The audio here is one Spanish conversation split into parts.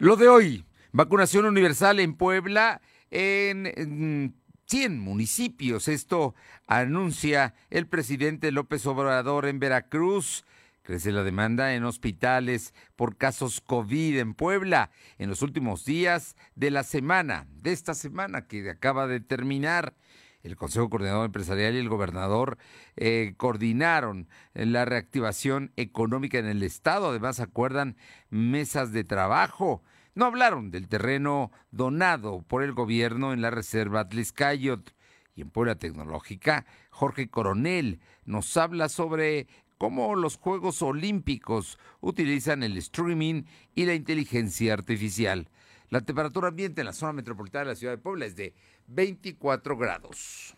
Lo de hoy, vacunación universal en Puebla en, 100 municipios. Esto anuncia el presidente López Obrador en Veracruz. Crece la demanda en hospitales por casos COVID en Puebla en los últimos días de la semana, de esta semana que acaba de terminar. El Consejo Coordinador Empresarial y el gobernador eh, coordinaron la reactivación económica en el Estado. Además, acuerdan mesas de trabajo. No hablaron del terreno donado por el gobierno en la Reserva Tliscayot. Y en Puebla Tecnológica, Jorge Coronel nos habla sobre cómo los Juegos Olímpicos utilizan el streaming y la inteligencia artificial. La temperatura ambiente en la zona metropolitana de la ciudad de Puebla es de 24 grados.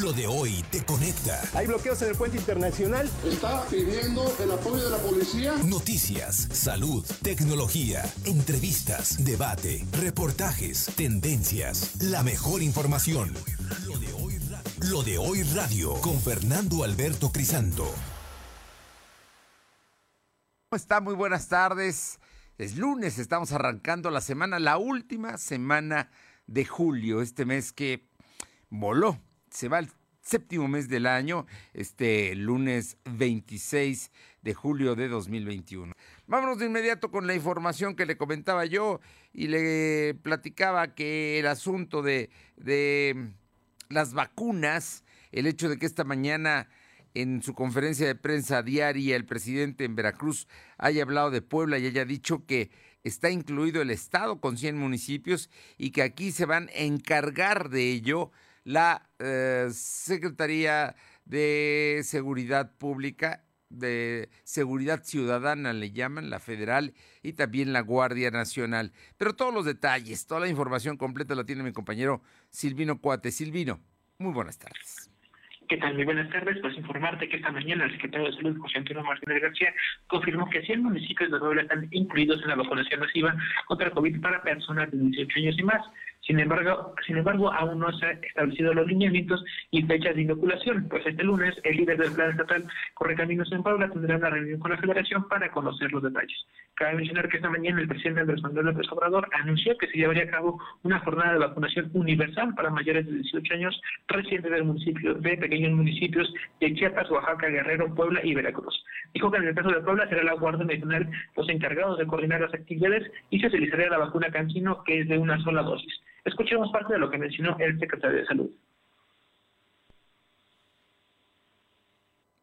Lo de hoy te conecta. Hay bloqueos en el puente internacional. Está pidiendo el apoyo de la policía. Noticias, salud, tecnología, entrevistas, debate, reportajes, tendencias, la mejor información. Lo de hoy radio, Lo de hoy radio con Fernando Alberto Crisanto. ¿Cómo está? Muy buenas tardes. Es lunes, estamos arrancando la semana, la última semana de julio, este mes que voló se va el séptimo mes del año, este lunes 26 de julio de 2021. Vámonos de inmediato con la información que le comentaba yo y le platicaba que el asunto de, de las vacunas, el hecho de que esta mañana en su conferencia de prensa diaria el presidente en Veracruz haya hablado de Puebla y haya dicho que está incluido el estado con 100 municipios y que aquí se van a encargar de ello la eh, Secretaría de Seguridad Pública, de Seguridad Ciudadana le llaman, la federal, y también la Guardia Nacional. Pero todos los detalles, toda la información completa la tiene mi compañero Silvino Cuate. Silvino, muy buenas tardes. ¿Qué tal? Muy buenas tardes. Pues informarte que esta mañana el secretario de Salud, José Antonio Martínez García, confirmó que 100 municipios de Puebla están incluidos en la vacunación masiva contra COVID para personas de 18 años y más. Sin embargo, sin embargo, aún no se han establecido los lineamientos y fechas de inoculación, pues este lunes el líder del plan estatal Correcaminos en Puebla tendrá una reunión con la federación para conocer los detalles. Cabe mencionar que esta mañana el presidente Andrés Manuel López Obrador anunció que se llevaría a cabo una jornada de vacunación universal para mayores de 18 años residentes del municipio, de pequeños municipios de Chiapas, Oaxaca, Guerrero, Puebla y Veracruz. Dijo que en el caso de Puebla será la Guardia Nacional los encargados de coordinar las actividades y se utilizaría la vacuna Cancino, que es de una sola dosis. Escuchemos parte de lo que mencionó el secretario de Salud.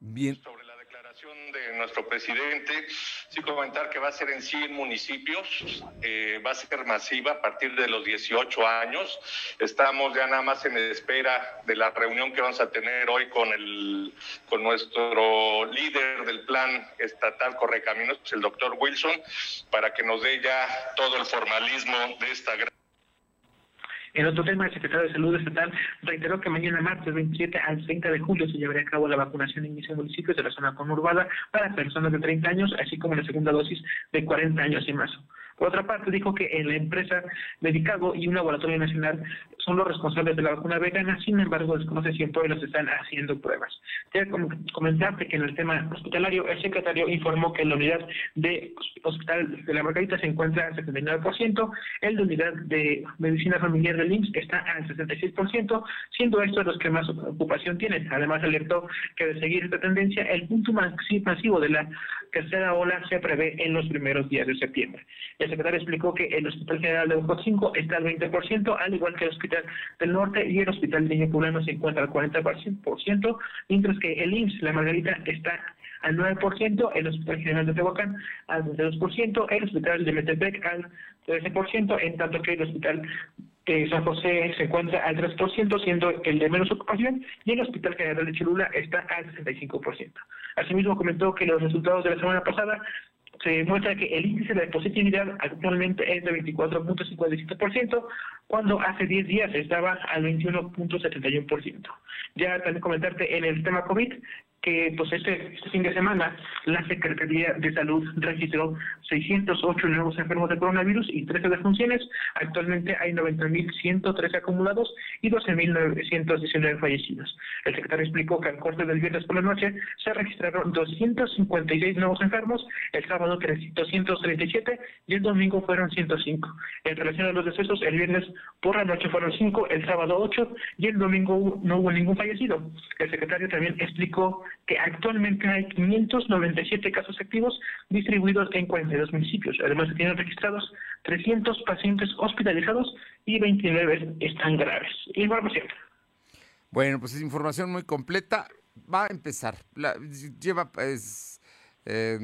Bien. Sobre la declaración de nuestro presidente, sí comentar que va a ser en 100 municipios, eh, va a ser masiva a partir de los 18 años. Estamos ya nada más en espera de la reunión que vamos a tener hoy con, el, con nuestro líder del plan estatal Correcaminos, el doctor Wilson, para que nos dé ya todo el formalismo de esta gran en otro tema, el secretario de Salud Estatal reiteró que mañana martes 27 al 30 de julio se llevará a cabo la vacunación en 15 municipios de la zona conurbada para personas de 30 años, así como la segunda dosis de 40 años y más. Por otra parte, dijo que la empresa Medicago y un laboratorio nacional son los responsables de la vacuna vegana, sin embargo, desconoce si en Puebla se están haciendo pruebas. Quiero comentarte que en el tema hospitalario, el secretario informó que la unidad de hospital de la Margarita se encuentra al 79%, el de unidad de medicina familiar del IMSS está al 66%, siendo estos los que más ocupación tienen. Además, alertó que de seguir esta tendencia, el punto masivo de la tercera ola se prevé en los primeros días de septiembre. El secretario explicó que el Hospital General de Ocosingo está al 20%, al igual que el Hospital del Norte y el Hospital de Niño Poblano se encuentra al 40%, mientras que el IMSS, la Margarita, está al 9%, el Hospital General de Tehuacán al 22%, el Hospital de Metepec al 13%, en tanto que el Hospital San José se encuentra al 3%, siendo el de menos ocupación, y el Hospital General de Cholula está al 65%. Asimismo, comentó que los resultados de la semana pasada se muestra que el índice de positividad actualmente es de 24.57%, cuando hace 10 días estaba al 21.71%. Ya también comentarte en el tema COVID, que pues este, este, fin de semana la Secretaría de Salud registró 608 nuevos enfermos de coronavirus y 13 defunciones. Actualmente hay 90.113 acumulados y 12.919 fallecidos. El secretario explicó que al corte del viernes por la noche se registraron 256 nuevos enfermos, el sábado 237 y el domingo fueron 105. En relación a los decesos, el viernes por la noche fueron 5, el sábado 8 y el domingo no hubo ningún fallecido. El secretario también explicó que actualmente hay 597 casos activos distribuidos en 42 municipios. Además, se tienen registrados 300 pacientes hospitalizados y 29 están graves. Información. Bueno, pues es información muy completa. Va a empezar. Lleva, pues, eh,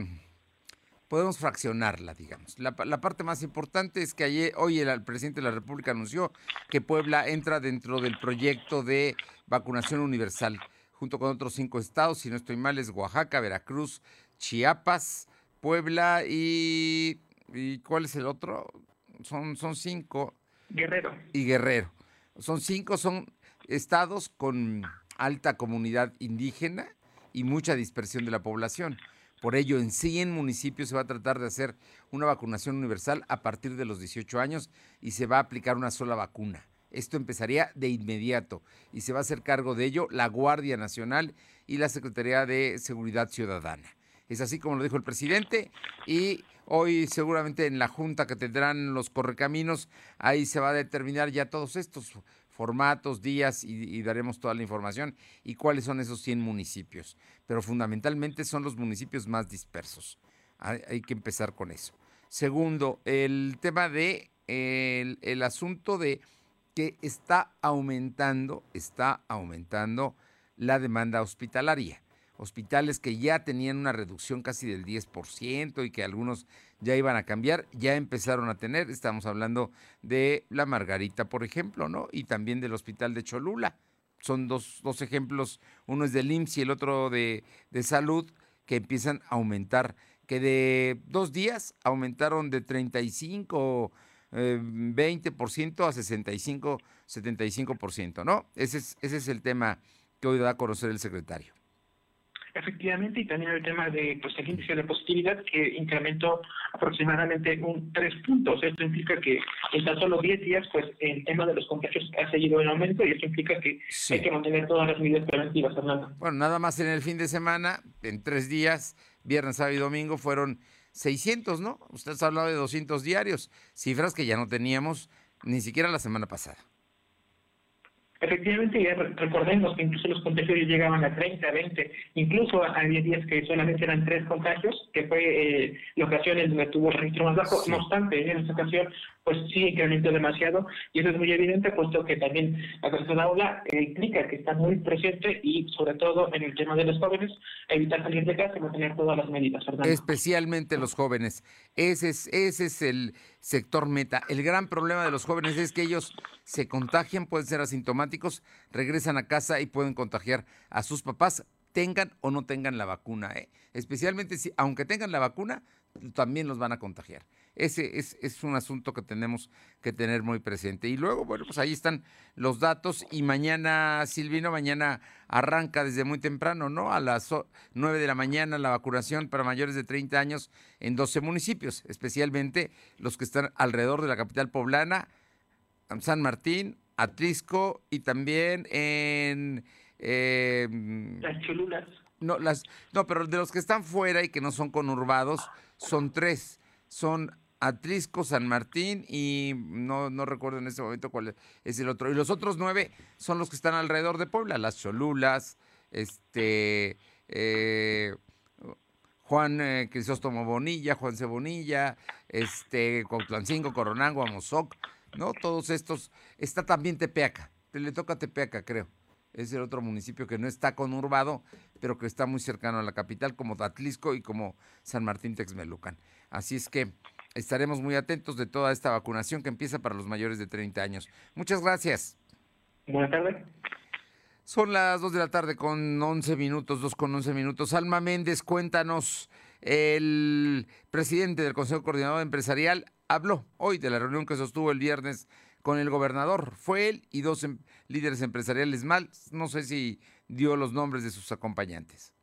podemos fraccionarla, digamos. La, parte más importante es que ayer, hoy el, presidente de la República anunció que Puebla entra dentro del proyecto de vacunación universal junto con otros cinco estados, si no estoy mal, es Oaxaca, Veracruz, Chiapas, Puebla y... ¿Y cuál es el otro? Son, son cinco. Guerrero. Y Guerrero. Son cinco, son estados con alta comunidad indígena y mucha dispersión de la población. Por ello, en 100 municipios se va a tratar de hacer una vacunación universal a partir de los 18 años y se va a aplicar una sola vacuna. Esto empezaría de inmediato y se va a hacer cargo de ello la Guardia Nacional y la Secretaría de Seguridad Ciudadana. Es así como lo dijo el presidente y hoy seguramente en la junta que tendrán los correcaminos, ahí se va a determinar ya todos estos formatos, días y, daremos toda la información y cuáles son esos 100 municipios. Pero fundamentalmente son los municipios más dispersos. Hay, que empezar con eso. Segundo, el tema de el asunto de que está aumentando, está aumentando la demanda hospitalaria. Hospitales que ya tenían una reducción casi del 10% y que algunos ya iban a cambiar, ya empezaron a tener, estamos hablando de la Margarita, por ejemplo, ¿no? Y también del Hospital de Cholula. Son dos, dos ejemplos, uno es del IMSS y el otro de, de salud, que empiezan a aumentar, que de dos días aumentaron de 35 20% a 65, 75%, ¿no? Ese es, ese es el tema que hoy da a conocer el secretario. Efectivamente, y también el tema de pues, el índice de positividad que incrementó aproximadamente un 3 puntos. Esto implica que en tan solo 10 días, pues el tema de los contagios ha seguido en aumento y esto implica que hay que mantener todas las medidas preventivas, Fernando. Bueno, nada más en el fin de semana, en tres días, viernes, sábado y domingo, fueron 600, ¿no? Usted ha hablado de 200 diarios, cifras que ya no teníamos ni siquiera la semana pasada. Efectivamente, ya recordemos que incluso los contagios llegaban a 30, 20, incluso había días que solamente eran tres contagios, que fue eh, la ocasión en donde tuvo registro más bajo. No obstante, en esta ocasión pues sí incrementó demasiado y eso es muy evidente puesto que también la tercera aula eh, implica que está muy presente y sobre todo en el tema de los jóvenes evitar salir de casa y mantener todas las medidas. Especialmente los jóvenes. Ese es, ese es el sector meta. El gran problema de los jóvenes es que ellos se contagian, pueden ser asintomáticos, regresan a casa y pueden contagiar a sus papás, tengan o no tengan la vacuna. ¿eh? Especialmente si, aunque tengan la vacuna, también los van a contagiar. Ese es, un asunto que tenemos que tener muy presente. Y luego, bueno, pues ahí están los datos y mañana, Silvino, mañana arranca desde muy temprano, ¿no? A las 9 de la mañana la vacunación para mayores de 30 años en 12 municipios, especialmente los que están alrededor de la capital poblana, San Martín, Atlisco y también en... Eh, las Cholulas. No, las, no, pero de los que están fuera y que no son conurbados, son tres. Son Atrisco, San Martín y no, no recuerdo en este momento cuál es el otro. Y los otros nueve son los que están alrededor de Puebla, las Cholulas, este, eh, Juan eh, Crisóstomo Bonilla, Juan Cebonilla, este, Cuautlancingo, Coronango, Amozoc, ¿no? Todos estos. Está también Tepeaca, le toca a Tepeaca, creo. Es el otro municipio que no está conurbado, pero que está muy cercano a la capital, como Atlisco y como San Martín Texmelucan. Así es que estaremos muy atentos de toda esta vacunación que empieza para los mayores de 30 años. Muchas gracias. Buenas tardes. Son las 2 de la tarde con 11 minutos, 2 con 11 minutos. Alma Méndez, cuéntanos, el presidente del Consejo Coordinador Empresarial habló hoy de la reunión que sostuvo el viernes con el gobernador. Fue él y dos em, líderes empresariales mal. No sé si dio los nombres de sus acompañantes.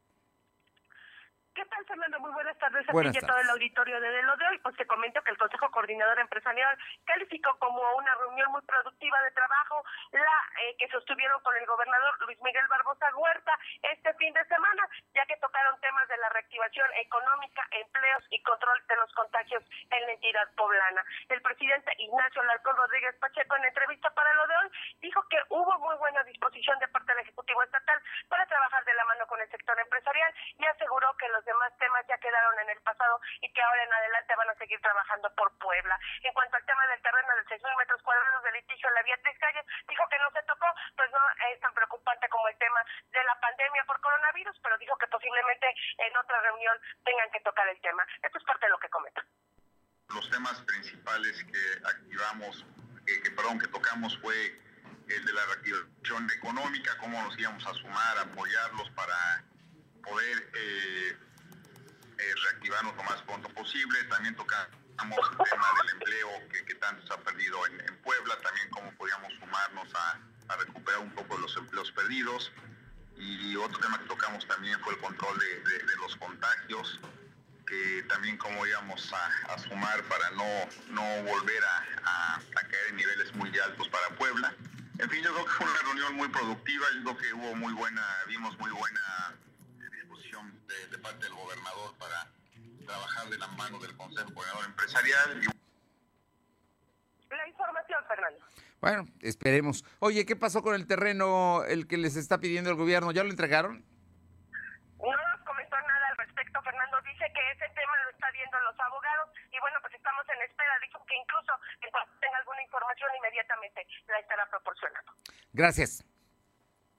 Tardes a ti y a todo el auditorio de lo de hoy. Pues te comento que el Consejo Coordinador Empresarial calificó como una reunión muy productiva de trabajo la eh, que sostuvieron con el gobernador Luis Miguel Barbosa Huerta este fin de semana, ya que tocaron temas de la reactivación económica, empleos y control de los contagios en la entidad poblana. El presidente Ignacio Larcón Rodríguez Pacheco en entrevista para lo de hoy dijo que hubo muy buena disposición de parte del Ejecutivo Estatal para trabajar de la mano con el sector empresarial y aseguró que los demás temas ya quedaron en el pasado y que ahora en adelante van a seguir trabajando por Puebla. En cuanto al tema del terreno de 6.000 metros cuadrados de litigio en la Beatriz Calles, dijo que no se tocó, pues no es tan preocupante como el tema de la pandemia por coronavirus, pero dijo que posiblemente en otra reunión tengan que tocar el tema. Esto es parte de lo que comenta. Los temas principales que activamos, que, que perdón, que tocamos fue el de la reactivación económica, cómo nos íbamos a sumar, apoyarlos para poder eh, eh, reactivarnos lo más pronto También tocamos el tema del empleo que, tanto se ha perdido en, Puebla, también cómo podíamos sumarnos a, recuperar un poco los empleos perdidos. Y otro tema que tocamos también fue el control de, los contagios, que también cómo íbamos a, sumar para no, no volver a, caer en niveles muy altos para Puebla. En fin, yo creo que fue una reunión muy productiva, yo creo que hubo muy buena, vimos muy buena disposición de, parte del gobernador para trabajar de la mano del Consejo Gobernador Empresarial. La información, Fernando. Bueno, esperemos. Oye, ¿qué pasó con el terreno, el que les está pidiendo el gobierno? ¿Ya lo entregaron? No nos comentó nada al respecto. Fernando dice que ese tema lo está viendo los abogados y bueno, pues estamos en espera. Dijo que incluso en cuanto tenga alguna información inmediatamente la estará proporcionando. Gracias.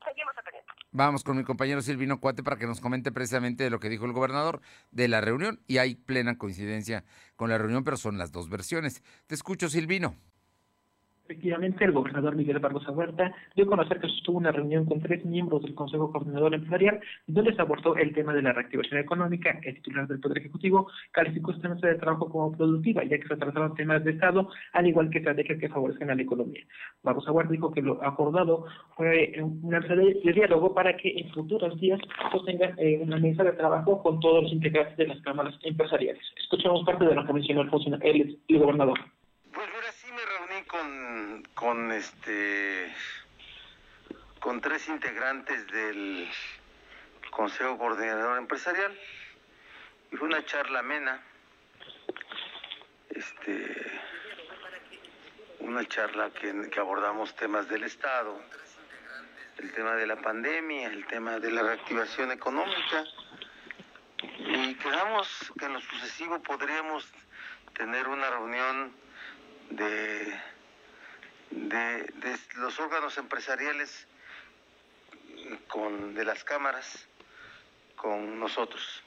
Seguimos atendiendo. Vamos con mi compañero Silvino Cuate para que nos comente precisamente de lo que dijo el gobernador de la reunión y hay plena coincidencia con la reunión, pero son las dos versiones. Te escucho, Silvino. Efectivamente, el gobernador Miguel Barbosa Huerta dio a conocer que sostuvo una reunión con tres miembros del Consejo Coordinador Empresarial, donde se abordó el tema de la reactivación económica. El titular del Poder Ejecutivo calificó esta mesa de trabajo como productiva, ya que se trataron temas de Estado, al igual que estrategias que favorezcan a la economía. Barbosa Huerta dijo que lo acordado fue una mesa de, diálogo para que en futuros días sostengan eh, una mesa de trabajo con todos los integrantes de las cámaras empresariales. Escuchamos parte de lo que mencionó el, el, el gobernador con, este con tres integrantes del Consejo Coordinador Empresarial. Y fue una charla amena este una charla que, que abordamos temas del Estado el tema de la pandemia el tema de la reactivación económica. Y quedamos que en lo sucesivo podríamos tener una reunión de de, los órganos empresariales con, de las cámaras con nosotros.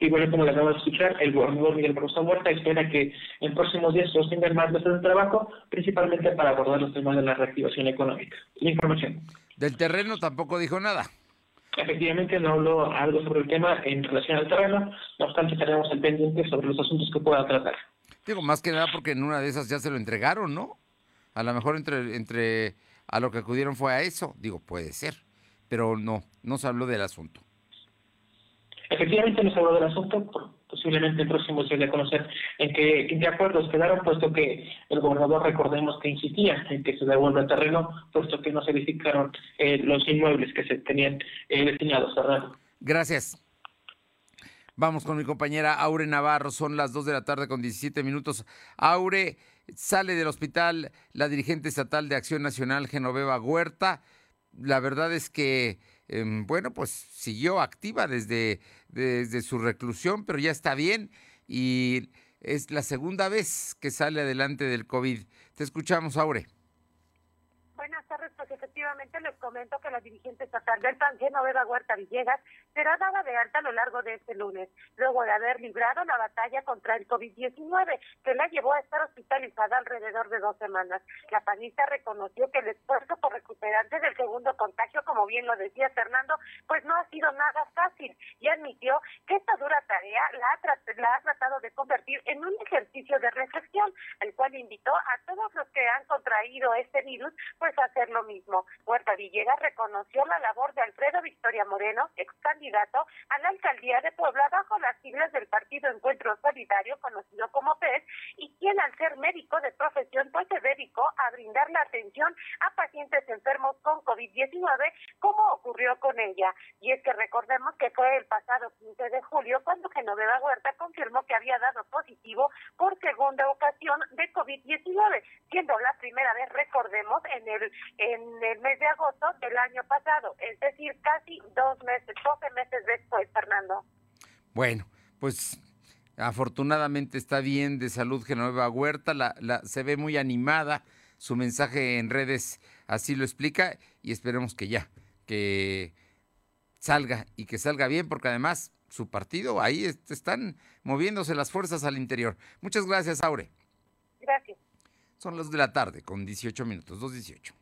Y bueno, como le acabo de escuchar, el gobernador Miguel Barroso Huerta espera que en próximos días se sostengan más meses de trabajo, principalmente para abordar los temas de la reactivación económica. La información. Del terreno tampoco dijo nada. Efectivamente, no habló algo sobre el tema en relación al terreno, no obstante, estaremos al pendiente sobre los asuntos que pueda tratar. Digo, más que nada porque en una de esas ya se lo entregaron, ¿no? A lo mejor entre, entre a lo que acudieron fue a eso. Digo, puede ser, pero no, no se habló del asunto. Efectivamente no se habló del asunto, posiblemente el próximo se dé a conocer en qué, en qué acuerdos quedaron, puesto que el gobernador, recordemos que insistía en que se devuelva el terreno, puesto que no se edificaron eh, los inmuebles que se tenían eh, destinados a. Gracias. Vamos con mi compañera Aure Navarro, son las 2 de la tarde con 17 minutos. Aure, sale del hospital la dirigente estatal de Acción Nacional, Genoveva Huerta. La verdad es que, em, bueno, pues siguió activa desde, desde su reclusión, pero ya está bien y es la segunda vez que sale adelante del COVID. Te escuchamos, Aure. Buenas tardes, pues efectivamente les comento que la dirigente estatal del PAN, Genoveva Huerta Villegas, será dada de alta a lo largo de este lunes, luego de haber librado la batalla contra el COVID-19, que la llevó a estar hospitalizada alrededor de dos semanas. La panista reconoció que el esfuerzo por recuperarse del segundo contagio, como bien lo decía Fernando, pues no ha sido nada fácil y admitió que esta dura tarea la ha, la ha tratado de convertir en un ejercicio de reflexión, el cual invitó a todos los que han contraído este virus, pues a hacer lo mismo. Huerta Villegas reconoció la labor de Alfredo Victoria Moreno, ex a la alcaldía de Puebla bajo las siglas del Partido Encuentro Solidario, conocido como PES, y quien al ser médico de profesión pues se dedicó a brindar la atención a pacientes enfermos con COVID-19, como ocurrió con ella. Y es que recordemos que fue el pasado 15 de julio cuando Genoveva Huerta confirmó que había dado positivo por segunda ocasión de COVID-19, siendo la primera vez, recordemos, en el, en el mes de agosto del año pasado, es decir, casi dos meses, doce meses después, Fernando. Bueno, pues afortunadamente está bien de salud Genoveva Huerta, la, la, se ve muy animada, su mensaje en redes así lo explica y esperemos que ya, que salga y que salga bien, porque además su partido ahí están moviéndose las fuerzas al interior. Muchas gracias, Aure. Gracias. Son las de la tarde con 18 minutos, 2.18.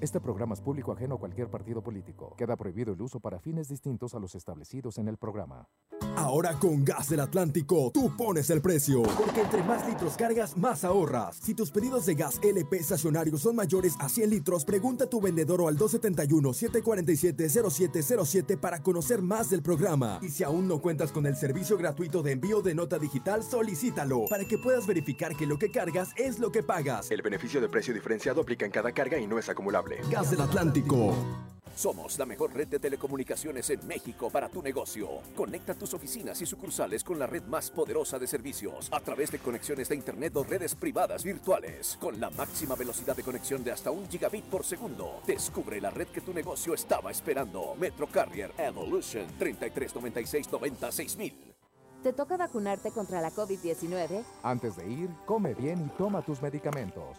Este programa es público ajeno a cualquier partido político. Queda prohibido el uso para fines distintos a los establecidos en el programa. Ahora con Gas del Atlántico, tú pones el precio. Porque entre más litros cargas, más ahorras. Si tus pedidos de gas LP estacionario son mayores a 100 litros, pregunta a tu vendedor o al 271-747-0707 para conocer más del programa. Y si aún no cuentas con el servicio gratuito de envío de nota digital, solicítalo para que puedas verificar que lo que cargas es lo que pagas. El beneficio de precio diferenciado aplica en cada carga y no es acumulable. Gas del Atlántico. Somos la mejor red de telecomunicaciones en México para tu negocio. Conecta tus oficinas y sucursales con la red más poderosa de servicios a través de conexiones de Internet o redes privadas virtuales con la máxima velocidad de conexión de hasta un gigabit por segundo. Descubre la red que tu negocio estaba esperando. Metro Carrier Evolution 3396 96000. ¿Te toca vacunarte contra la COVID-19? Antes de ir, come bien y toma tus medicamentos.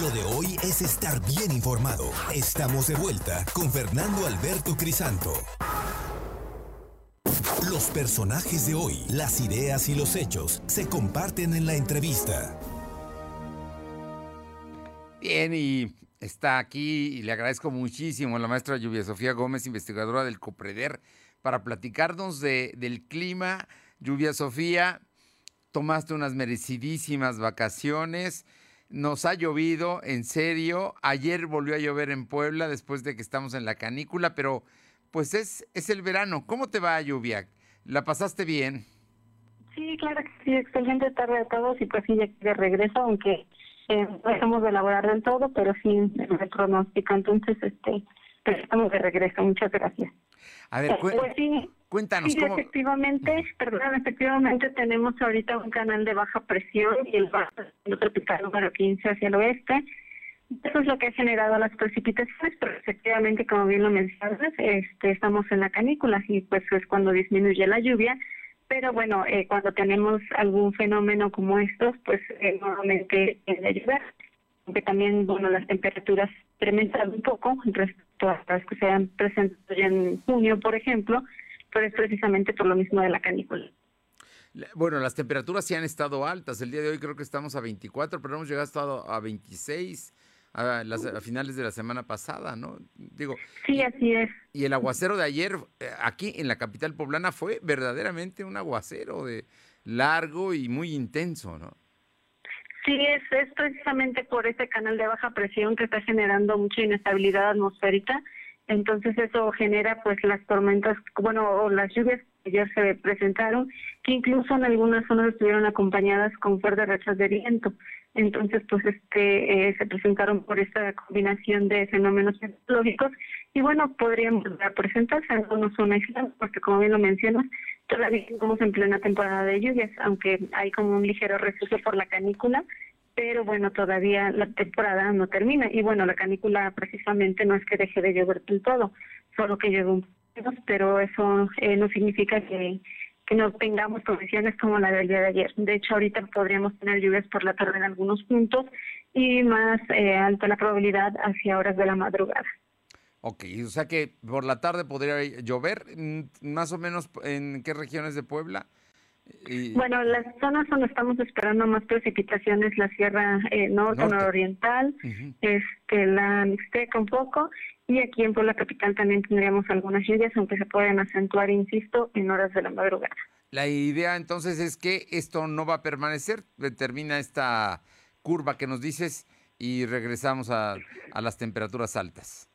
Lo de hoy es estar bien informado. Estamos de vuelta con Fernando Alberto Crisanto. Los personajes de hoy, las ideas y los hechos se comparten en la entrevista. Bien, y está aquí y le agradezco muchísimo a la maestra Lluvia Sofía Gómez, investigadora del COPREDER, para platicarnos de, del clima. Lluvia Sofía, tomaste unas merecidísimas vacaciones. Nos ha llovido, en serio. Ayer volvió a llover en Puebla después de que estamos en la canícula, pero pues es, es el verano. ¿Cómo te va, Lluvia? ¿La pasaste bien? Sí, claro que sí. Excelente tarde a todos y pues sí, ya de regreso, aunque eh, no de elaborar del todo, pero sí me pronóstico. Entonces, este, estamos de regreso. Muchas gracias. A ver, pues sí, cuéntanos sí, cómo. Efectivamente, perdón, efectivamente tenemos ahorita un canal de baja presión y el bajo tropical número 15 hacia el oeste. Eso es lo que ha generado las precipitaciones, pero efectivamente, como bien lo mencionas, este, estamos en la canícula y pues es cuando disminuye la lluvia. Pero bueno, eh, cuando tenemos algún fenómeno como estos, pues eh, normalmente es de llover. Aunque también, bueno, las temperaturas incrementan un poco respecto a las que se han presentado ya en junio, por ejemplo, pero es precisamente por lo mismo de la canícula. Bueno, las temperaturas sí han estado altas. El día de hoy creo que estamos a 24, pero hemos llegado a 26 a, las, a finales de la semana pasada, ¿no? Digo. Sí, así es. Y el aguacero de ayer eh, aquí en la capital poblana fue verdaderamente un aguacero de largo y muy intenso, ¿no? Sí, es, es precisamente por este canal de baja presión que está generando mucha inestabilidad atmosférica. Entonces eso genera pues las tormentas, bueno, o las lluvias que ayer se presentaron, que incluso en algunas zonas estuvieron acompañadas con fuertes rachas de viento. Entonces, pues este eh, se presentaron por esta combinación de fenómenos meteorológicos y bueno, podrían presentarse, algunos son porque como bien lo mencionas, todavía estamos en plena temporada de lluvias, aunque hay como un ligero receso por la canícula, pero bueno, todavía la temporada no termina. Y bueno, la canícula precisamente no es que deje de llover del todo, solo que llueve un poco, pero eso eh, no significa que, que no tengamos condiciones como la del día de ayer. De hecho, ahorita podríamos tener lluvias por la tarde en algunos puntos y más eh, alta la probabilidad hacia horas de la madrugada. Ok, o sea que por la tarde podría llover, mm, más o menos en qué regiones de Puebla. Bueno, las zonas donde estamos esperando más precipitaciones, la Sierra eh, Norte, Nororiental, este, la Mixteca un poco, y aquí en Puebla Capital también tendríamos algunas lluvias, aunque se pueden acentuar, insisto, en horas de la madrugada. La idea entonces es que esto no va a permanecer, termina esta curva que nos dices y regresamos a las temperaturas altas.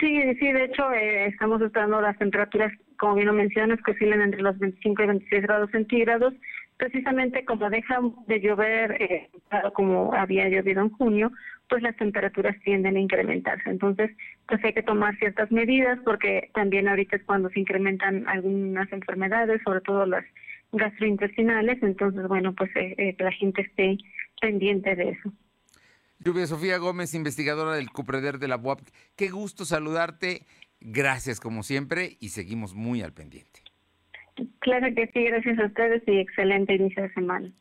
Sí, sí, de hecho eh, estamos esperando las temperaturas, como bien lo mencionas, que oscilan entre los 25 y 26 grados centígrados, precisamente como deja de llover, eh, como había llovido en junio, pues las temperaturas tienden a incrementarse. Entonces, pues hay que tomar ciertas medidas porque también ahorita es cuando se incrementan algunas enfermedades, sobre todo las gastrointestinales. Entonces, bueno, pues eh, eh la gente esté pendiente de eso. Lluvia Sofía Gómez, investigadora del CUPREDER de la UAP. Qué gusto saludarte. Gracias como siempre y seguimos muy al pendiente. Claro que sí, gracias a ustedes y excelente inicio de semana.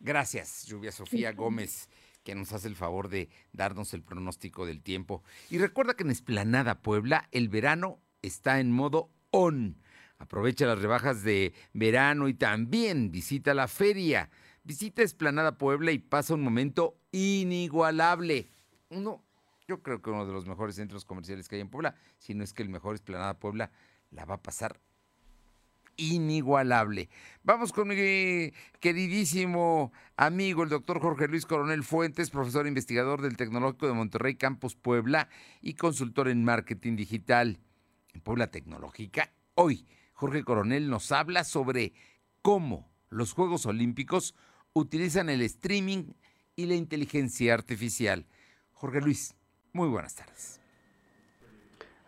Gracias, Lluvia Sofía Gómez, que nos hace el favor de darnos el pronóstico del tiempo. Y recuerda que en Esplanada Puebla el verano está en modo on. Aprovecha las rebajas de verano y también visita la feria. Visita Esplanada Puebla y pasa un momento inigualable. Uno, yo creo que uno de los mejores centros comerciales que hay en Puebla, si no es que el mejor Esplanada Puebla, la va a pasar inigualable. Vamos con mi queridísimo amigo, el doctor Jorge Luis Coronel Fuentes, profesor investigador del Tecnológico de Monterrey Campus Puebla y consultor en marketing digital en Puebla Tecnológica. Hoy, Jorge Coronel nos habla sobre cómo los Juegos Olímpicos utilizan el streaming y la inteligencia artificial. Jorge Luis, muy buenas tardes.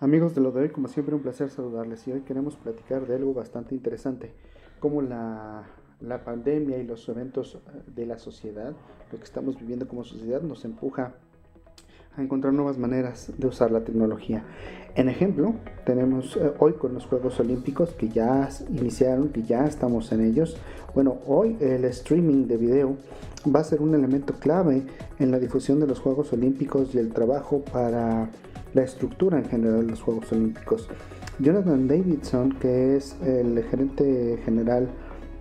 Amigos de lo de hoy, como siempre un placer saludarles y hoy queremos platicar de algo bastante interesante, como la, la pandemia y los eventos eh, de la sociedad, lo que estamos viviendo como sociedad nos empuja a encontrar nuevas maneras de usar la tecnología. En ejemplo, tenemos eh, hoy con los Juegos Olímpicos que ya iniciaron, que ya estamos en ellos. Bueno, hoy el streaming de video va a ser un elemento clave en la difusión de los Juegos Olímpicos y el trabajo para la estructura en general de los Juegos Olímpicos. Jonathan Davidson, que es el gerente general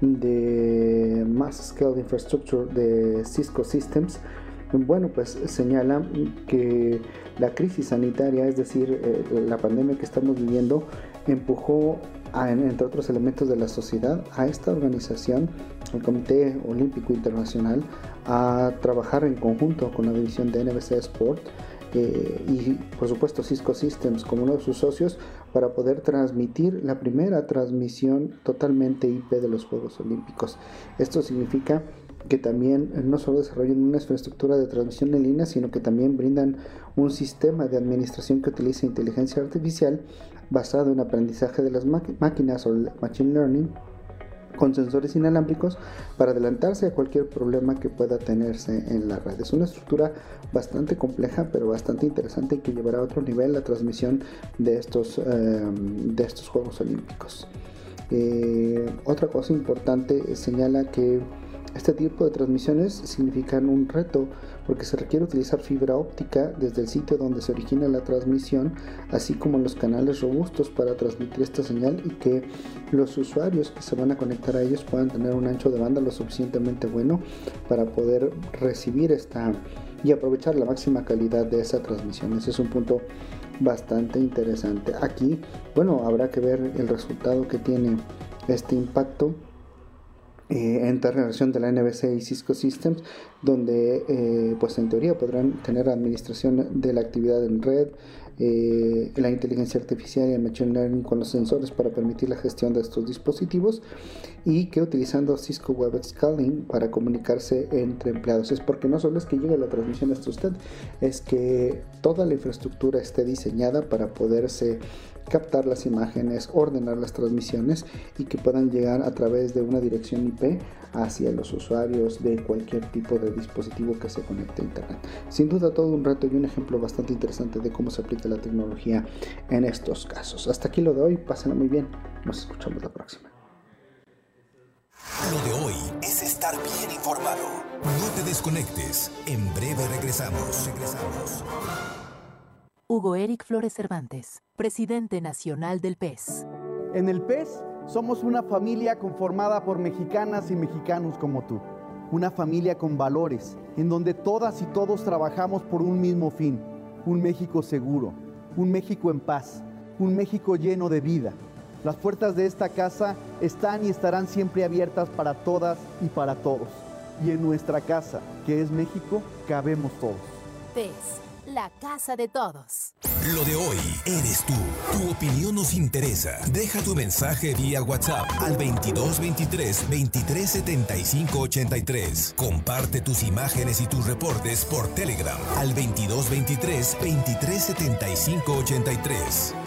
de Mass Scale Infrastructure de Cisco Systems, bueno, pues señala que la crisis sanitaria, es decir, eh, la pandemia que estamos viviendo, empujó, entre otros elementos de la sociedad, a esta organización, el Comité Olímpico Internacional, a trabajar en conjunto con la división de NBC Sport eh, y por supuesto Cisco Systems como uno de sus socios para poder transmitir la primera transmisión totalmente IP de los Juegos Olímpicos. Esto significa que también eh, no solo desarrollan una infraestructura de transmisión en línea, sino que también brindan un sistema de administración que utiliza inteligencia artificial basado en aprendizaje de las máquinas o machine learning con sensores inalámbricos para adelantarse a cualquier problema que pueda tenerse en la red. Es una estructura bastante compleja pero bastante interesante y que llevará a otro nivel la transmisión de estos, em, de estos Juegos Olímpicos. Eh, otra cosa importante señala que este tipo de transmisiones significan un reto porque se requiere utilizar fibra óptica desde el sitio donde se origina la transmisión, así como los canales robustos para transmitir esta señal y que los usuarios que se van a conectar a ellos puedan tener un ancho de banda lo suficientemente bueno para poder recibir esta y aprovechar la máxima calidad de esa transmisión. Ese es un punto bastante interesante. Aquí, bueno, habrá que ver el resultado que tiene este impacto eh, en relación de la NBC y Cisco Systems, donde eh, pues en teoría podrán tener administración de la actividad en red, eh, la inteligencia artificial y el machine learning con los sensores para permitir la gestión de estos dispositivos y que utilizando Cisco Web Scaling para comunicarse entre empleados. Es porque no solo es que llegue la transmisión hasta usted, es que toda la infraestructura esté diseñada para poderse captar las imágenes, ordenar las transmisiones y que puedan llegar a través de una dirección IP hacia los usuarios de cualquier tipo de dispositivo que se conecte a Internet. Sin duda todo un reto y un ejemplo bastante interesante de cómo se aplica la tecnología en estos casos. Hasta aquí lo de hoy, pásenlo muy bien, nos escuchamos la próxima. Lo de hoy es estar bien informado. No te desconectes, en breve regresamos. Regresamos. Hugo Eric Flores Cervantes, presidente nacional del PES. En el PES somos una familia conformada por mexicanas y mexicanos como tú. Una familia con valores, en donde todas y todos trabajamos por un mismo fin. Un México seguro, un México en paz, un México lleno de vida. Las puertas de esta casa están y estarán siempre abiertas para todas y para todos. Y en nuestra casa, que es México, cabemos todos. PES la casa de todos. Lo de hoy eres tú. Tu opinión nos interesa. Deja tu mensaje vía WhatsApp al 2223 2375 83. Comparte tus imágenes y tus reportes por Telegram al 2223 2375 83.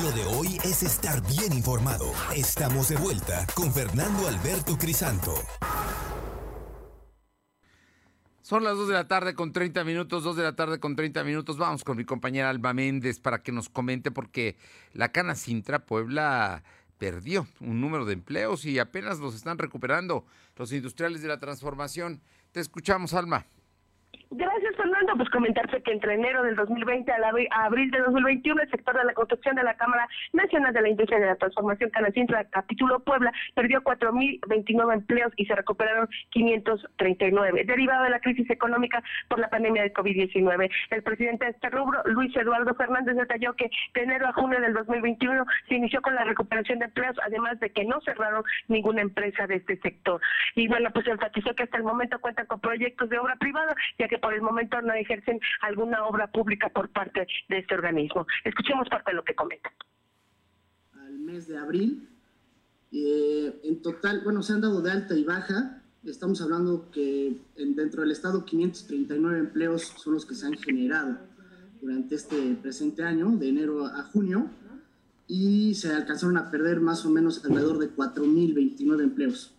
Lo de hoy es estar bien informado. Estamos de vuelta con Fernando Alberto Crisanto. Son las 2 de la tarde con 30 minutos, 2 de la tarde con 30 minutos. Vamos con mi compañera Alba Méndez para que nos comente porque la Cana Sintra Puebla perdió un número de empleos y apenas los están recuperando los industriales de la transformación. Te escuchamos, Alma. Gracias, Fernando. Pues comentarte que entre enero del 2020 a abril de 2021, el sector de la construcción de la Cámara Nacional de la Industria de la Transformación Canacintra, capítulo Puebla, perdió 4.029 empleos y se recuperaron 539, derivado de la crisis económica por la pandemia de COVID-19. El presidente de este rubro, Luis Eduardo Fernández, detalló que de enero a junio del 2021 se inició con la recuperación de empleos, además de que no cerraron ninguna empresa de este sector. Y bueno, pues enfatizó que hasta el momento cuentan con proyectos de obra privada, ya que por el momento no ejercen alguna obra pública por parte de este organismo. Escuchemos parte de lo que comenta. Al mes de abril, eh, en total, bueno, se han dado de alta y baja. Estamos hablando que dentro del Estado 539 empleos son los que se han generado durante este presente año, de enero a junio, y se alcanzaron a perder más o menos alrededor de 4.029 empleos.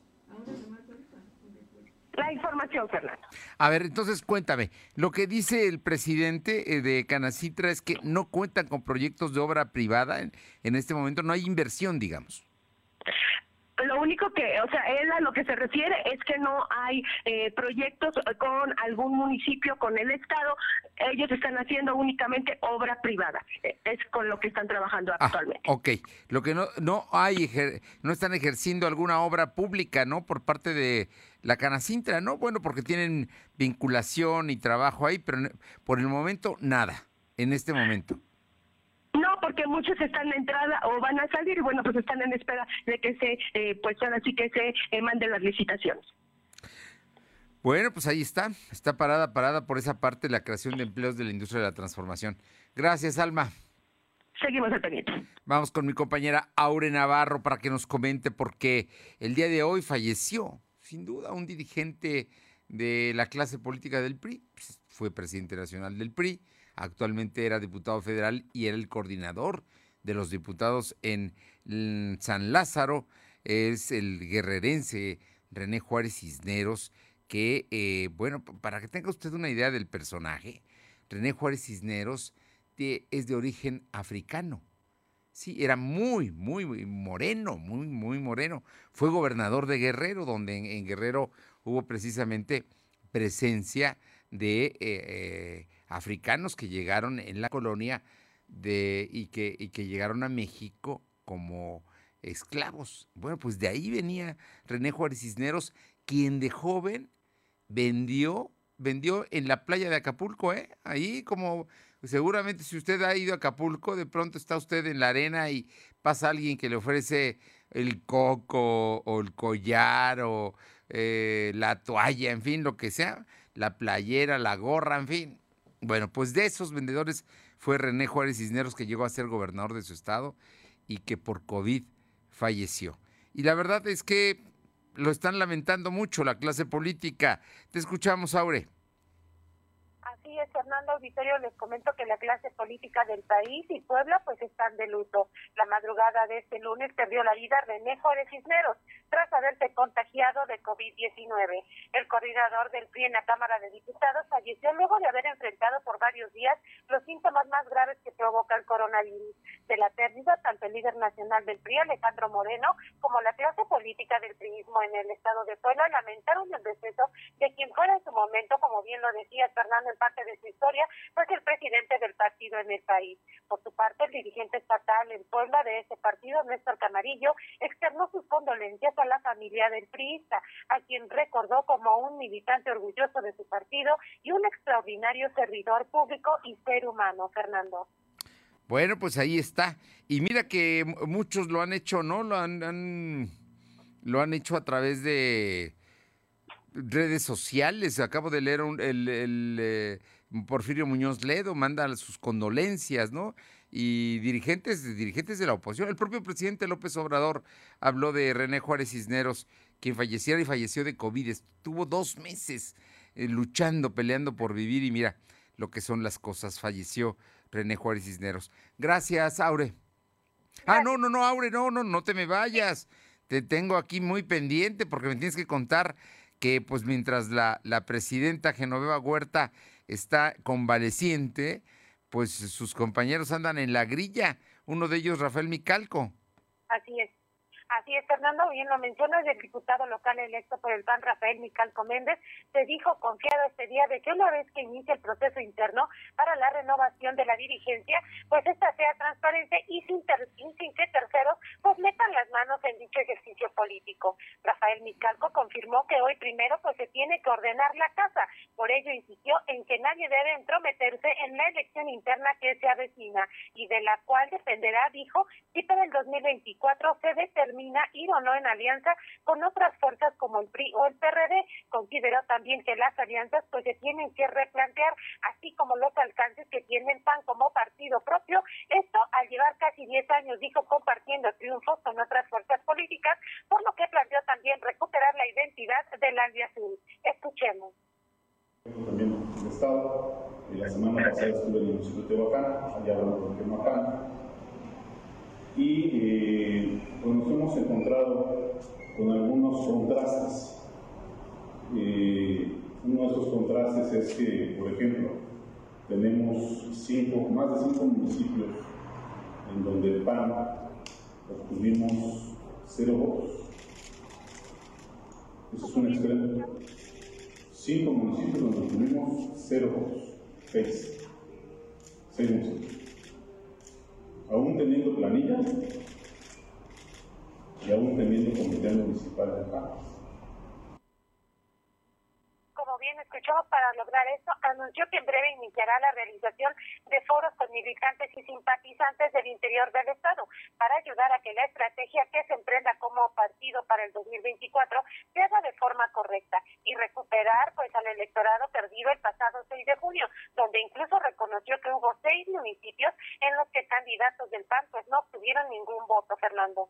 La información, Fernando. A ver, entonces cuéntame, lo que dice el presidente eh, de Canacitra es que no cuentan con proyectos de obra privada en, en este momento, no hay inversión, digamos. Lo único que, o sea, él a lo que se refiere es que no hay eh, proyectos con algún municipio, con el Estado. Ellos están haciendo únicamente obra privada. Es con lo que están trabajando ah, actualmente. Ok. Lo que no, no hay, no están ejerciendo alguna obra pública, ¿no? Por parte de la Canacintra, ¿no? Bueno, porque tienen vinculación y trabajo ahí, pero por el momento nada, en este momento. No, porque muchos están en entrada o van a salir, y bueno, pues están en espera de que se, eh, pues ahora sí que se eh, manden las licitaciones. Bueno, pues ahí está, está parada, parada por esa parte la creación de empleos de la industria de la transformación. Gracias, Alma. Seguimos al pendiente. Vamos con mi compañera Aure Navarro para que nos comente porque el día de hoy falleció, sin duda, un dirigente de la clase política del PRI, pues, fue presidente nacional del PRI, actualmente era diputado federal y era el coordinador de los diputados en San Lázaro, es el guerrerense René Juárez Cisneros, que, eh, bueno, para que tenga usted una idea del personaje, René Juárez Cisneros es de origen africano. Sí, era muy, muy, muy moreno, muy, muy moreno. Fue gobernador de Guerrero, donde en Guerrero hubo precisamente presencia de eh, eh, africanos que llegaron en la colonia de, y, que, y que llegaron a México como esclavos. Bueno, pues de ahí venía René Juárez Cisneros, quien de joven vendió, vendió en la playa de Acapulco, ¿eh? Ahí como seguramente si usted ha ido a Acapulco, de pronto está usted en la arena y pasa alguien que le ofrece el coco o el collar o eh, la toalla, en fin, lo que sea, la playera, la gorra, en fin. Bueno, pues de esos vendedores fue René Juárez Cisneros que llegó a ser gobernador de su estado y que por COVID falleció. Y la verdad es que lo están lamentando mucho la clase política. Te escuchamos, Aure. Así es, Fernando Auditorio, les comento que la clase política del país y Puebla pues están de luto. La madrugada de este lunes perdió la vida René Juárez Cisneros tras haberse contagiado de COVID-19. El coordinador del PRI en la Cámara de Diputados falleció luego de haber enfrentado por varios días los síntomas más graves que provoca el coronavirus. De la pérdida, tanto el líder nacional del PRI, Alejandro Moreno, como la clase política del PRIismo en el estado de Puebla lamentaron el deceso de quien fuera en su momento, como bien lo decía Fernando en parte de su historia, pues el presidente del partido en el país. Por su parte, el dirigente estatal en Puebla de ese partido, Néstor Camarillo, externó sus condolencias a la familia del priista, a quien recordó como un militante orgulloso de su partido y un extraordinario servidor público y ser humano, Fernando. Bueno, pues ahí está. Y mira que muchos lo han hecho, ¿no? Lo han, lo han hecho a través de redes sociales. Acabo de leer el, eh, Porfirio Muñoz Ledo, manda sus condolencias, ¿no? Y dirigentes, dirigentes de la oposición. El propio presidente López Obrador habló de René Juárez Cisneros, quien falleciera y falleció de COVID. Estuvo dos meses eh, luchando, peleando por vivir y mira lo que son las cosas. Falleció René Juárez Cisneros. Gracias, Aure. Ah, no, no, no, Aure, no, no, no te me vayas. Te tengo aquí muy pendiente porque me tienes que contar que pues mientras la, la presidenta Genoveva Huerta está convaleciente, pues sus compañeros andan en la grilla, uno de ellos Rafael Micalco. Así es. Así es, Fernando, bien lo mencionas, el diputado local electo por el PAN, Rafael Micalco Méndez, se dijo confiado este día de que una vez que inicie el proceso interno para la renovación de la dirigencia, pues esta sea transparente y sin, que terceros pues metan las manos en dicho ejercicio político. Rafael Micalco confirmó que hoy primero pues se tiene que ordenar la casa, por ello insistió en que nadie debe entrometerse en la elección interna que se avecina y de la cual dependerá, dijo, si para el 2024 se determina ir o no en alianza con otras fuerzas como el PRI o el PRD. Consideró también que las alianzas pues se tienen que replantear, así como los alcances que tiene el PAN como partido propio. Esto al llevar casi 10 años, dijo, compartiendo triunfos con otras fuerzas políticas, por lo que planteó también recuperar la identidad del Azul. Escuchemos. Y eh, nos hemos encontrado con algunos contrastes. Eh, uno de esos contrastes es que, por ejemplo, tenemos cinco, más de cinco municipios en donde el PAN obtuvimos cero votos. Eso es un extremo. Cinco municipios donde obtuvimos cero votos. Seis. Seis municipios aún teniendo planilla y aún teniendo comité municipal de pagos. Como bien escuchamos, para lograr esto, anunció que en breve iniciará la realización de foros con militantes y simpatizantes del interior del Estado para ayudar a que la estrategia que se emprenda como partido para el 2024 se haga de forma correcta y recuperar pues al electorado perdido el pasado 6 de junio, donde incluso reconoció que hubo seis municipios en los que candidatos del PAN pues no obtuvieron ningún voto, Fernando.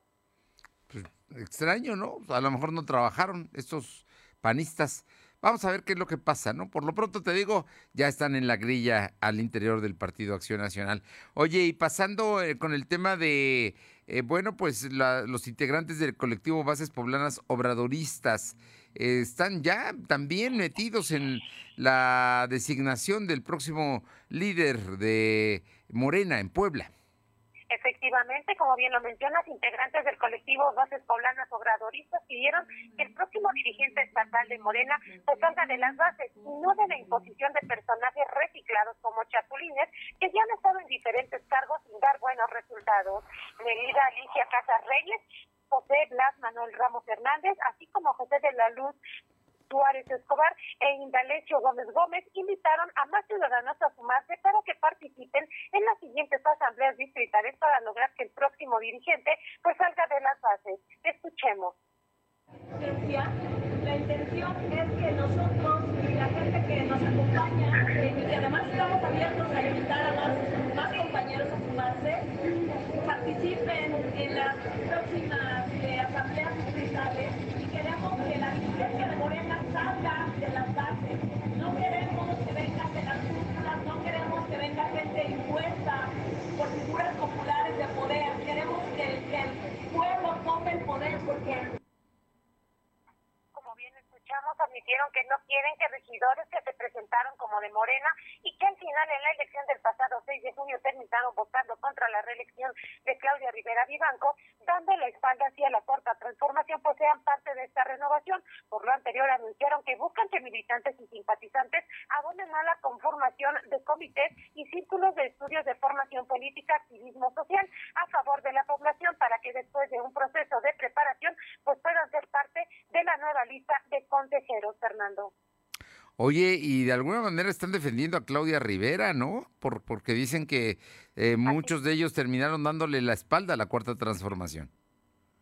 Pues, extraño, ¿no? A lo mejor no trabajaron estos panistas. Vamos a ver qué es lo que pasa, ¿no? Por lo pronto te digo, ya están en la grilla al interior del Partido Acción Nacional. Oye, y pasando eh, con el tema de, eh, bueno, pues los integrantes del colectivo Bases Poblanas Obradoristas eh, están ya también metidos en la designación del próximo líder de Morena en Puebla. Efectivamente, como bien lo mencionas, integrantes del colectivo Bases Poblanas Obradoristas pidieron que el próximo dirigente estatal de Morena pues salga de las bases y no de la imposición de personajes reciclados como chapulines que ya han estado en diferentes cargos sin dar buenos resultados. Melida Alicia Casas Reyes José Blas Manuel Ramos Hernández, así como José de la Luz Suárez Escobar e Indalecio Gómez Gómez invitaron a más ciudadanos a sumarse para que participen en las siguientes asambleas distritales para lograr que el próximo dirigente pues salga de las bases. Escuchemos. La intención es que nosotros y la gente que nos acompaña, y que además estamos abiertos a invitar a más, más compañeros a sumarse, participen en las próximas eh, asambleas distritales y queremos que la dirigencia de Morena salga de las bases. No queremos que vengan de las cúpulas, no queremos que venga gente impuesta por figuras populares de poder. Queremos que, que el pueblo tome el poder porque escuchamos admitieron que no quieren que regidores que se presentaron como de Morena y que al final en la elección del pasado 6 de junio terminaron votando contra la reelección de Claudia Rivera Vivanco, dando la espalda hacia la corta transformación, pues sean parte de esta renovación. Por lo anterior anunciaron que buscan que militantes y simpatizantes abonen a la conformación de comités y círculos de estudios de formación política, activismo social a favor de la población para que después de un proceso de preparación pues puedan ser parte de la nueva lista de consejeros, Fernando. Oye, y de alguna manera están defendiendo a Claudia Rivera, ¿no? Por, porque dicen que eh, muchos de ellos terminaron dándole la espalda a la cuarta transformación.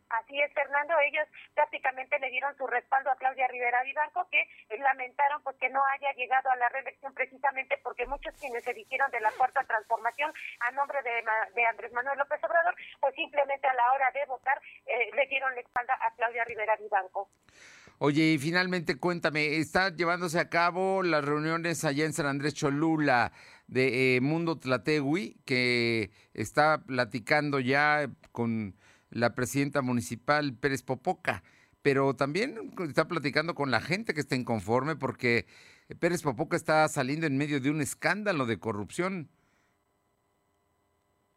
Así es, Fernando. Ellos prácticamente le dieron su respaldo a Claudia Rivera Vivanco, que lamentaron pues que no haya llegado a la reelección precisamente porque muchos quienes se dijeron de la cuarta transformación a nombre de, de Andrés Manuel López Obrador, pues simplemente a la hora de votar eh, le dieron la espalda a Claudia Rivera Vivanco. Oye, y finalmente cuéntame, ¿está llevándose a cabo las reuniones allá en San Andrés Cholula de eh, Mundo Tlategui, que está platicando ya con la presidenta municipal Pérez Popoca, pero también está platicando con la gente que está inconforme porque Pérez Popoca está saliendo en medio de un escándalo de corrupción.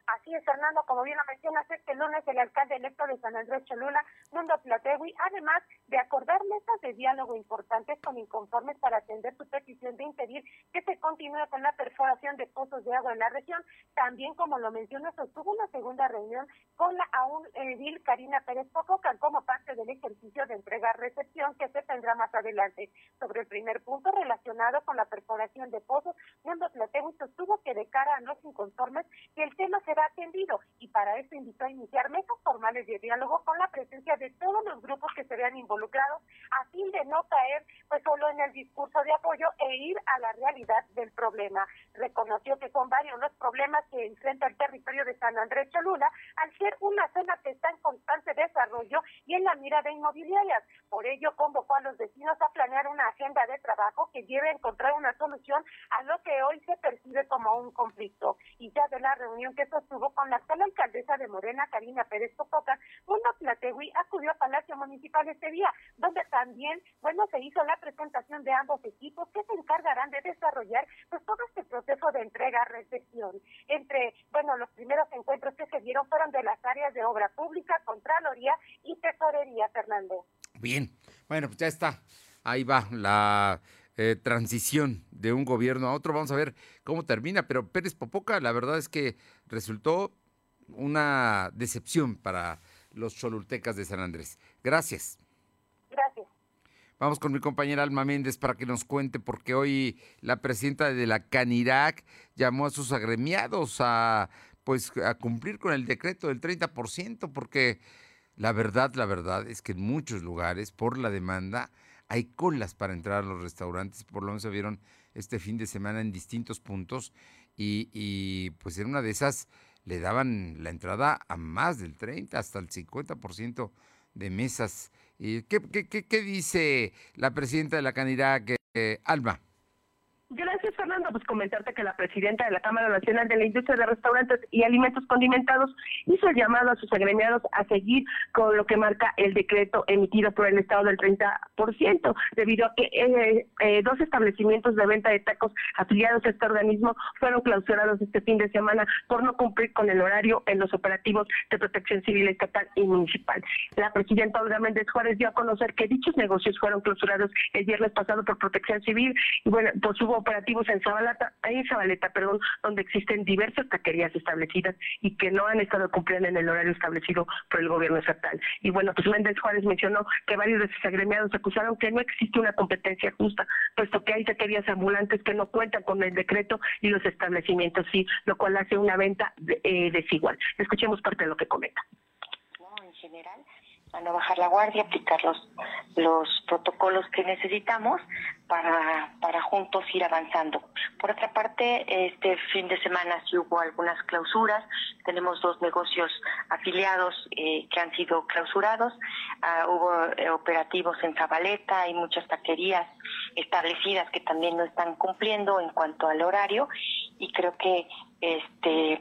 Así es, Fernando, como bien lo mencionas, este lunes el alcalde electo de San Andrés Cholula, Mundo Plategui, además de acordar mesas de diálogo importantes con inconformes para atender su petición de impedir que se continúe con la perforación de pozos de agua en la región, también, como lo menciona, sostuvo una segunda reunión con la aún edil Karina Pérez Popoca como parte del ejercicio de entrega-recepción que se tendrá más adelante. Sobre el primer punto relacionado con la perforación de pozos, Mundo Plategui sostuvo que de cara a los inconformes que el tema se será atendido y para eso invitó a iniciar mesas formales de diálogo con la presencia de todos los grupos que se vean involucrados a fin de no caer pues solo en el discurso de apoyo e ir a la realidad del problema. Reconoció que son varios los problemas que enfrenta el territorio de San Andrés Cholula al ser una zona que está en constante desarrollo y en la mira de inmobiliarias. Por ello convocó a los vecinos a planear una agenda de trabajo que lleve a encontrar una solución a lo que hoy se percibe como un conflicto. Y ya de la reunión que sostuvo con la actual alcaldesa de Morena, Karina Pérez Popoca, Mundo Plategui acudió a Palacio Municipal este día, donde también, bueno, se hizo la presentación de ambos equipos que se encargarán de desarrollar pues todo este proceso de entrega-recepción. Entre, bueno, los primeros encuentros que se dieron fueron de las áreas de obra pública, Contraloría y Tesorería, Fernando. Bien, bueno, pues ya está. Ahí va la eh, transición de un gobierno a otro. Vamos a ver cómo termina, pero Pérez Popoca, la verdad es que resultó una decepción para los cholultecas de San Andrés. Gracias. Gracias. Vamos con mi compañera Alma Méndez para que nos cuente, porque hoy la presidenta de la Canirac llamó a sus agremiados a pues a cumplir con el decreto del 30%, porque la verdad, la verdad es que en muchos lugares, por la demanda, hay colas para entrar a los restaurantes, por lo menos se vieron este fin de semana en distintos puntos y, pues en una de esas le daban la entrada a más del 30, hasta el 50% de mesas. ¿Qué, qué, qué, dice la presidenta de la Canidad, eh, Alma? Gracias, Fernando. Pues comentarte que la presidenta de la Cámara Nacional de la Industria de Restaurantes y Alimentos Condimentados hizo el llamado a sus agremiados a seguir con lo que marca el decreto emitido por el Estado del 30%, debido a que eh, eh, dos establecimientos de venta de tacos afiliados a este organismo fueron clausurados este fin de semana por no cumplir con el horario en los operativos de protección civil estatal y municipal. La presidenta Olga Méndez Juárez dio a conocer que dichos negocios fueron clausurados el viernes pasado por protección civil y bueno, pues hubo operativos en Zabaleta, en Zabaleta, perdón, donde existen diversas taquerías establecidas y que no han estado cumpliendo en el horario establecido por el gobierno estatal. Y bueno, pues Méndez Juárez mencionó que varios de sus agremiados acusaron que no existe una competencia justa, puesto que hay taquerías ambulantes que no cuentan con el decreto y los establecimientos sí, lo cual hace una venta eh, desigual. Escuchemos parte de lo que comenta. En general a no bajar la guardia, aplicar los, los protocolos que necesitamos para, para juntos ir avanzando. Por otra parte, este fin de semana sí hubo algunas clausuras, tenemos dos negocios afiliados eh, que han sido clausurados, ah, hubo eh, operativos en Zabaleta, hay muchas taquerías establecidas que también no están cumpliendo en cuanto al horario. Y creo que este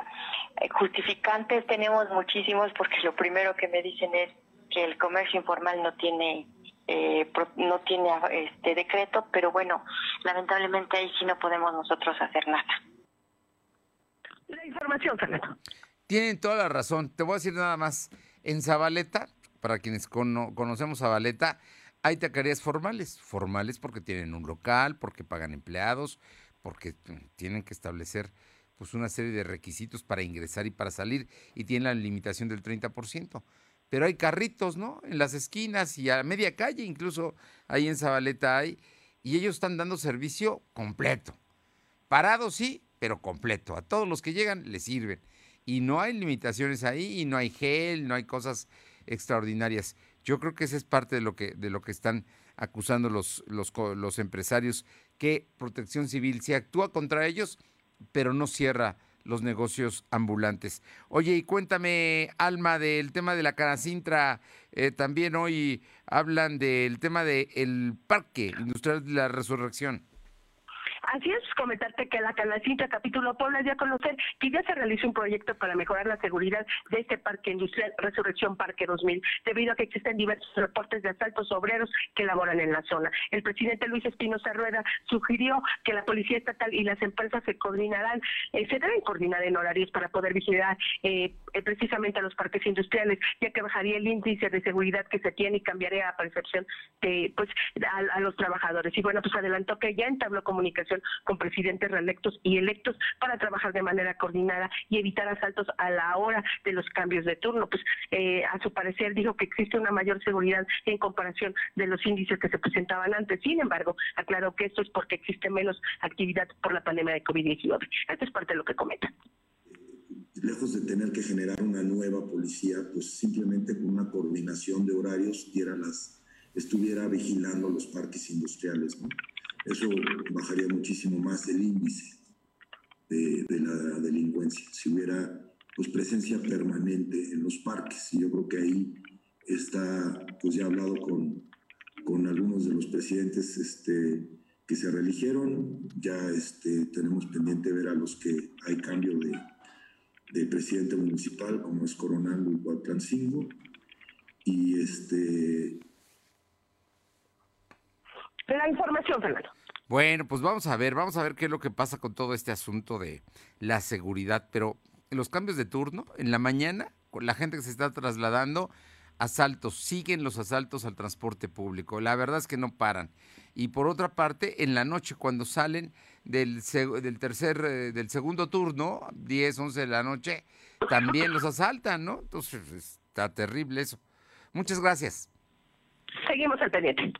justificantes tenemos muchísimos porque lo primero que me dicen es que el comercio informal no tiene eh, no tiene este decreto, pero bueno, lamentablemente ahí sí no podemos nosotros hacer nada. La información, Fernando. Tienen toda la razón. Te voy a decir nada más. En Zabaleta, para quienes conocemos Zabaleta, hay taquerías formales. Formales porque tienen un local, porque pagan empleados, porque tienen que establecer pues una serie de requisitos para ingresar y para salir y tienen la limitación del 30% pero hay carritos, ¿no? En las esquinas y a media calle, incluso ahí en Zabaleta hay, y ellos están dando servicio completo. Parado sí, pero completo. A todos los que llegan les sirven. Y no hay limitaciones ahí, y no hay gel, no hay cosas extraordinarias. Yo creo que esa es parte de lo que, de lo que están acusando los, los, los empresarios, que Protección Civil se actúa contra ellos, pero no cierra los negocios ambulantes. Oye, y cuéntame, Alma, del tema de la Canacintra. Eh, también hoy hablan del tema del Parque Industrial de la Resurrección. Así es, comentarte que la Canacita Capítulo Puebla dio a conocer que ya se realizó un proyecto para mejorar la seguridad de este parque industrial Resurrección Parque 2000, debido a que existen diversos reportes de asaltos obreros que laboran en la zona. El presidente Luis Espinosa Rueda sugirió que la Policía Estatal y las empresas se coordinarán, eh, se deben coordinar en horarios para poder vigilar eh, eh, precisamente a los parques industriales, ya que bajaría el índice de seguridad que se tiene y cambiaría la percepción de, pues, a, a los trabajadores. Y bueno, pues adelantó que ya entabló comunicación con presidentes reelectos y electos para trabajar de manera coordinada y evitar asaltos a la hora de los cambios de turno. Pues eh, a su parecer dijo que existe una mayor seguridad en comparación de los índices que se presentaban antes. Sin embargo, aclaró que esto es porque existe menos actividad por la pandemia de COVID-19. Esto es parte de lo que comenta lejos de tener que generar una nueva policía, pues simplemente con una coordinación de horarios diera las, estuviera vigilando los parques industriales. ¿no? Eso bajaría muchísimo más el índice de, la delincuencia, si hubiera pues, presencia permanente en los parques. Y yo creo que ahí está, pues ya he hablado con, con algunos de los presidentes este, que se reeligieron, ya este, tenemos pendiente ver a los que hay cambio de, de presidente municipal, como es Coronel Huatlancingo, y este la información, Fernando. Bueno, pues vamos a ver, vamos a ver qué es lo que pasa con todo este asunto de la seguridad, pero los cambios de turno, en la mañana, con la gente que se está trasladando, asaltos, siguen los asaltos al transporte público, la verdad es que no paran. Y por otra parte, en la noche, cuando salen del, del tercer, eh, del segundo turno, 10, 11 de la noche, también los asaltan, ¿no? Entonces, está terrible eso. Muchas gracias. Seguimos al pendiente.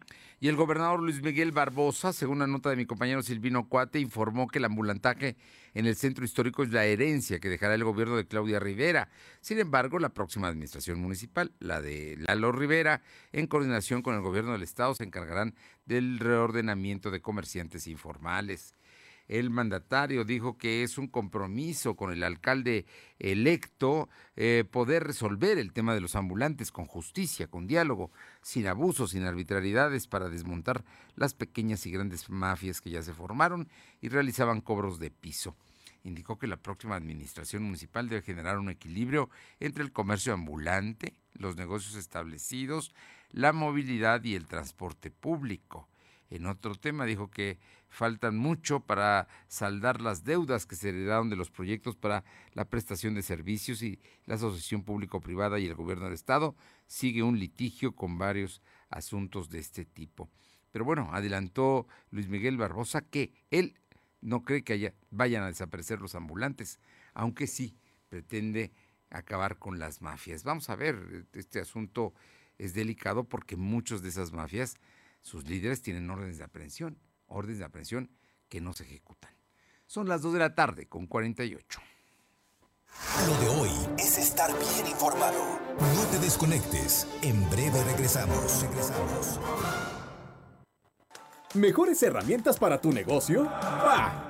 Y el gobernador Luis Miguel Barbosa, según una nota de mi compañero Silvino Cuate, informó que el ambulantaje en el centro histórico es la herencia que dejará el gobierno de Claudia Rivera. Sin embargo, la próxima administración municipal, la de Lalo Rivera, en coordinación con el gobierno del estado, se encargarán del reordenamiento de comerciantes informales. El mandatario dijo que es un compromiso con el alcalde electo eh, poder resolver el tema de los ambulantes con justicia, con diálogo, sin abusos, sin arbitrariedades, para desmontar las pequeñas y grandes mafias que ya se formaron y realizaban cobros de piso indicó que la próxima administración municipal debe generar un equilibrio entre el comercio ambulante, los negocios establecidos, la movilidad y el transporte público. En otro tema dijo que faltan mucho para saldar las deudas que se heredaron de los proyectos para la prestación de servicios y la asociación público-privada y el gobierno del estado sigue un litigio con varios asuntos de este tipo. Pero bueno, adelantó Luis Miguel Barbosa que él no cree que vayan a desaparecer los ambulantes, aunque sí pretende acabar con las mafias. Vamos a ver, este asunto es delicado porque muchos de esas mafias sus líderes tienen órdenes de aprehensión, órdenes de aprehensión que no se ejecutan. Son las 2 de la tarde con 48. Lo de hoy es estar bien informado. No te desconectes. En breve regresamos. Regresamos. ¿Mejores herramientas para tu negocio? ¡Bah!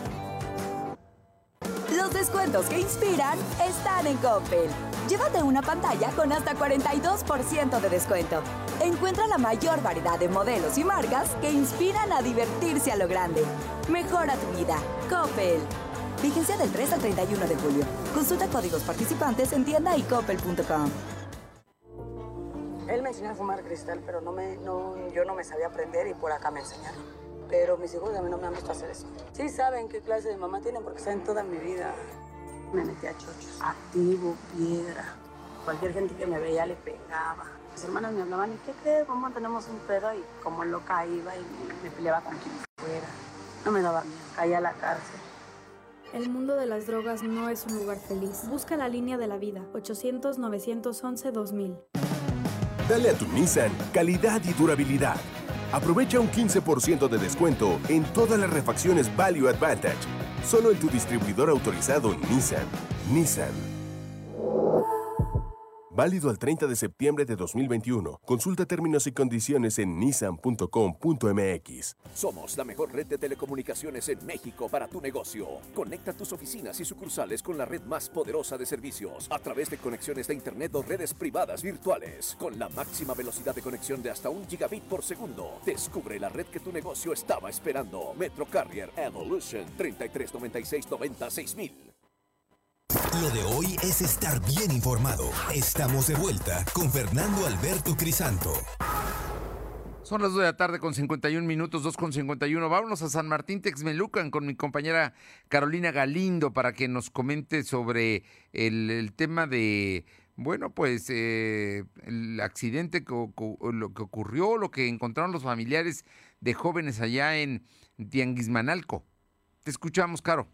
Descuentos que inspiran están en Coppel. Llévate una pantalla con hasta 42% de descuento. Encuentra la mayor variedad de modelos y marcas que inspiran a divertirse a lo grande. Mejora tu vida. Coppel. Vigencia del 3 al 31 de julio. Consulta códigos participantes en tienda y coppel.com. Él me enseñó a fumar cristal, pero no me, no, yo no me sabía aprender y por acá me enseñaron. Pero mis hijos a mí no me han visto hacer eso. Sí saben qué clase de mamá tienen porque saben toda mi vida. Me metí a chochos. Activo, piedra. Cualquier gente que me veía le pegaba. Mis hermanas me hablaban, ¿y qué crees? Mamá, tenemos un pedo. Y como loca iba y me, me peleaba con quien fuera. No me daba miedo. Caía a la cárcel. El mundo de las drogas no es un lugar feliz. Busca la línea de la vida. 800-911-2000. Dale a tu Nissan calidad y durabilidad. Aprovecha un 15% de descuento en todas las refacciones Value Advantage. Solo en tu distribuidor autorizado Nissan. Nissan. Válido al 30 de septiembre de 2021. Consulta términos y condiciones en nissan.com.mx. Somos la mejor red de telecomunicaciones en México para tu negocio. Conecta tus oficinas y sucursales con la red más poderosa de servicios a través de conexiones de Internet o redes privadas virtuales. Con la máxima velocidad de conexión de hasta un gigabit por segundo. Descubre la red que tu negocio estaba esperando. Metro Carrier Evolution 3396 96000. Lo de hoy es estar bien informado. Estamos de vuelta con Fernando Alberto Crisanto. Son las 2 de la tarde con 51 minutos, 2 con 51. Vámonos a San Martín Texmelucan con mi compañera Carolina Galindo para que nos comente sobre el, tema de, bueno, pues eh, el accidente que, lo que ocurrió, lo que encontraron los familiares de jóvenes allá en Tianguismanalco. Te escuchamos, Caro.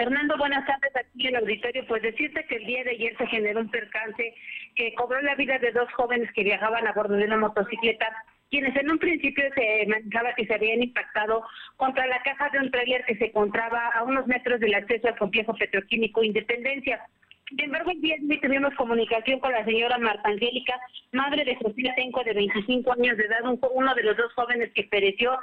Fernando, buenas tardes aquí en el auditorio. Pues decirte que el día de ayer se generó un percance que cobró la vida de dos jóvenes que viajaban a bordo de una motocicleta, quienes en un principio se manejaba que se habían impactado contra la caja de un trailer que se encontraba a unos metros del acceso al complejo petroquímico Independencia. Sin embargo, el día de hoy tuvimos comunicación con la señora Marta Angélica, madre de Sofía Tenco, de 25 años de edad, uno de los dos jóvenes que pereció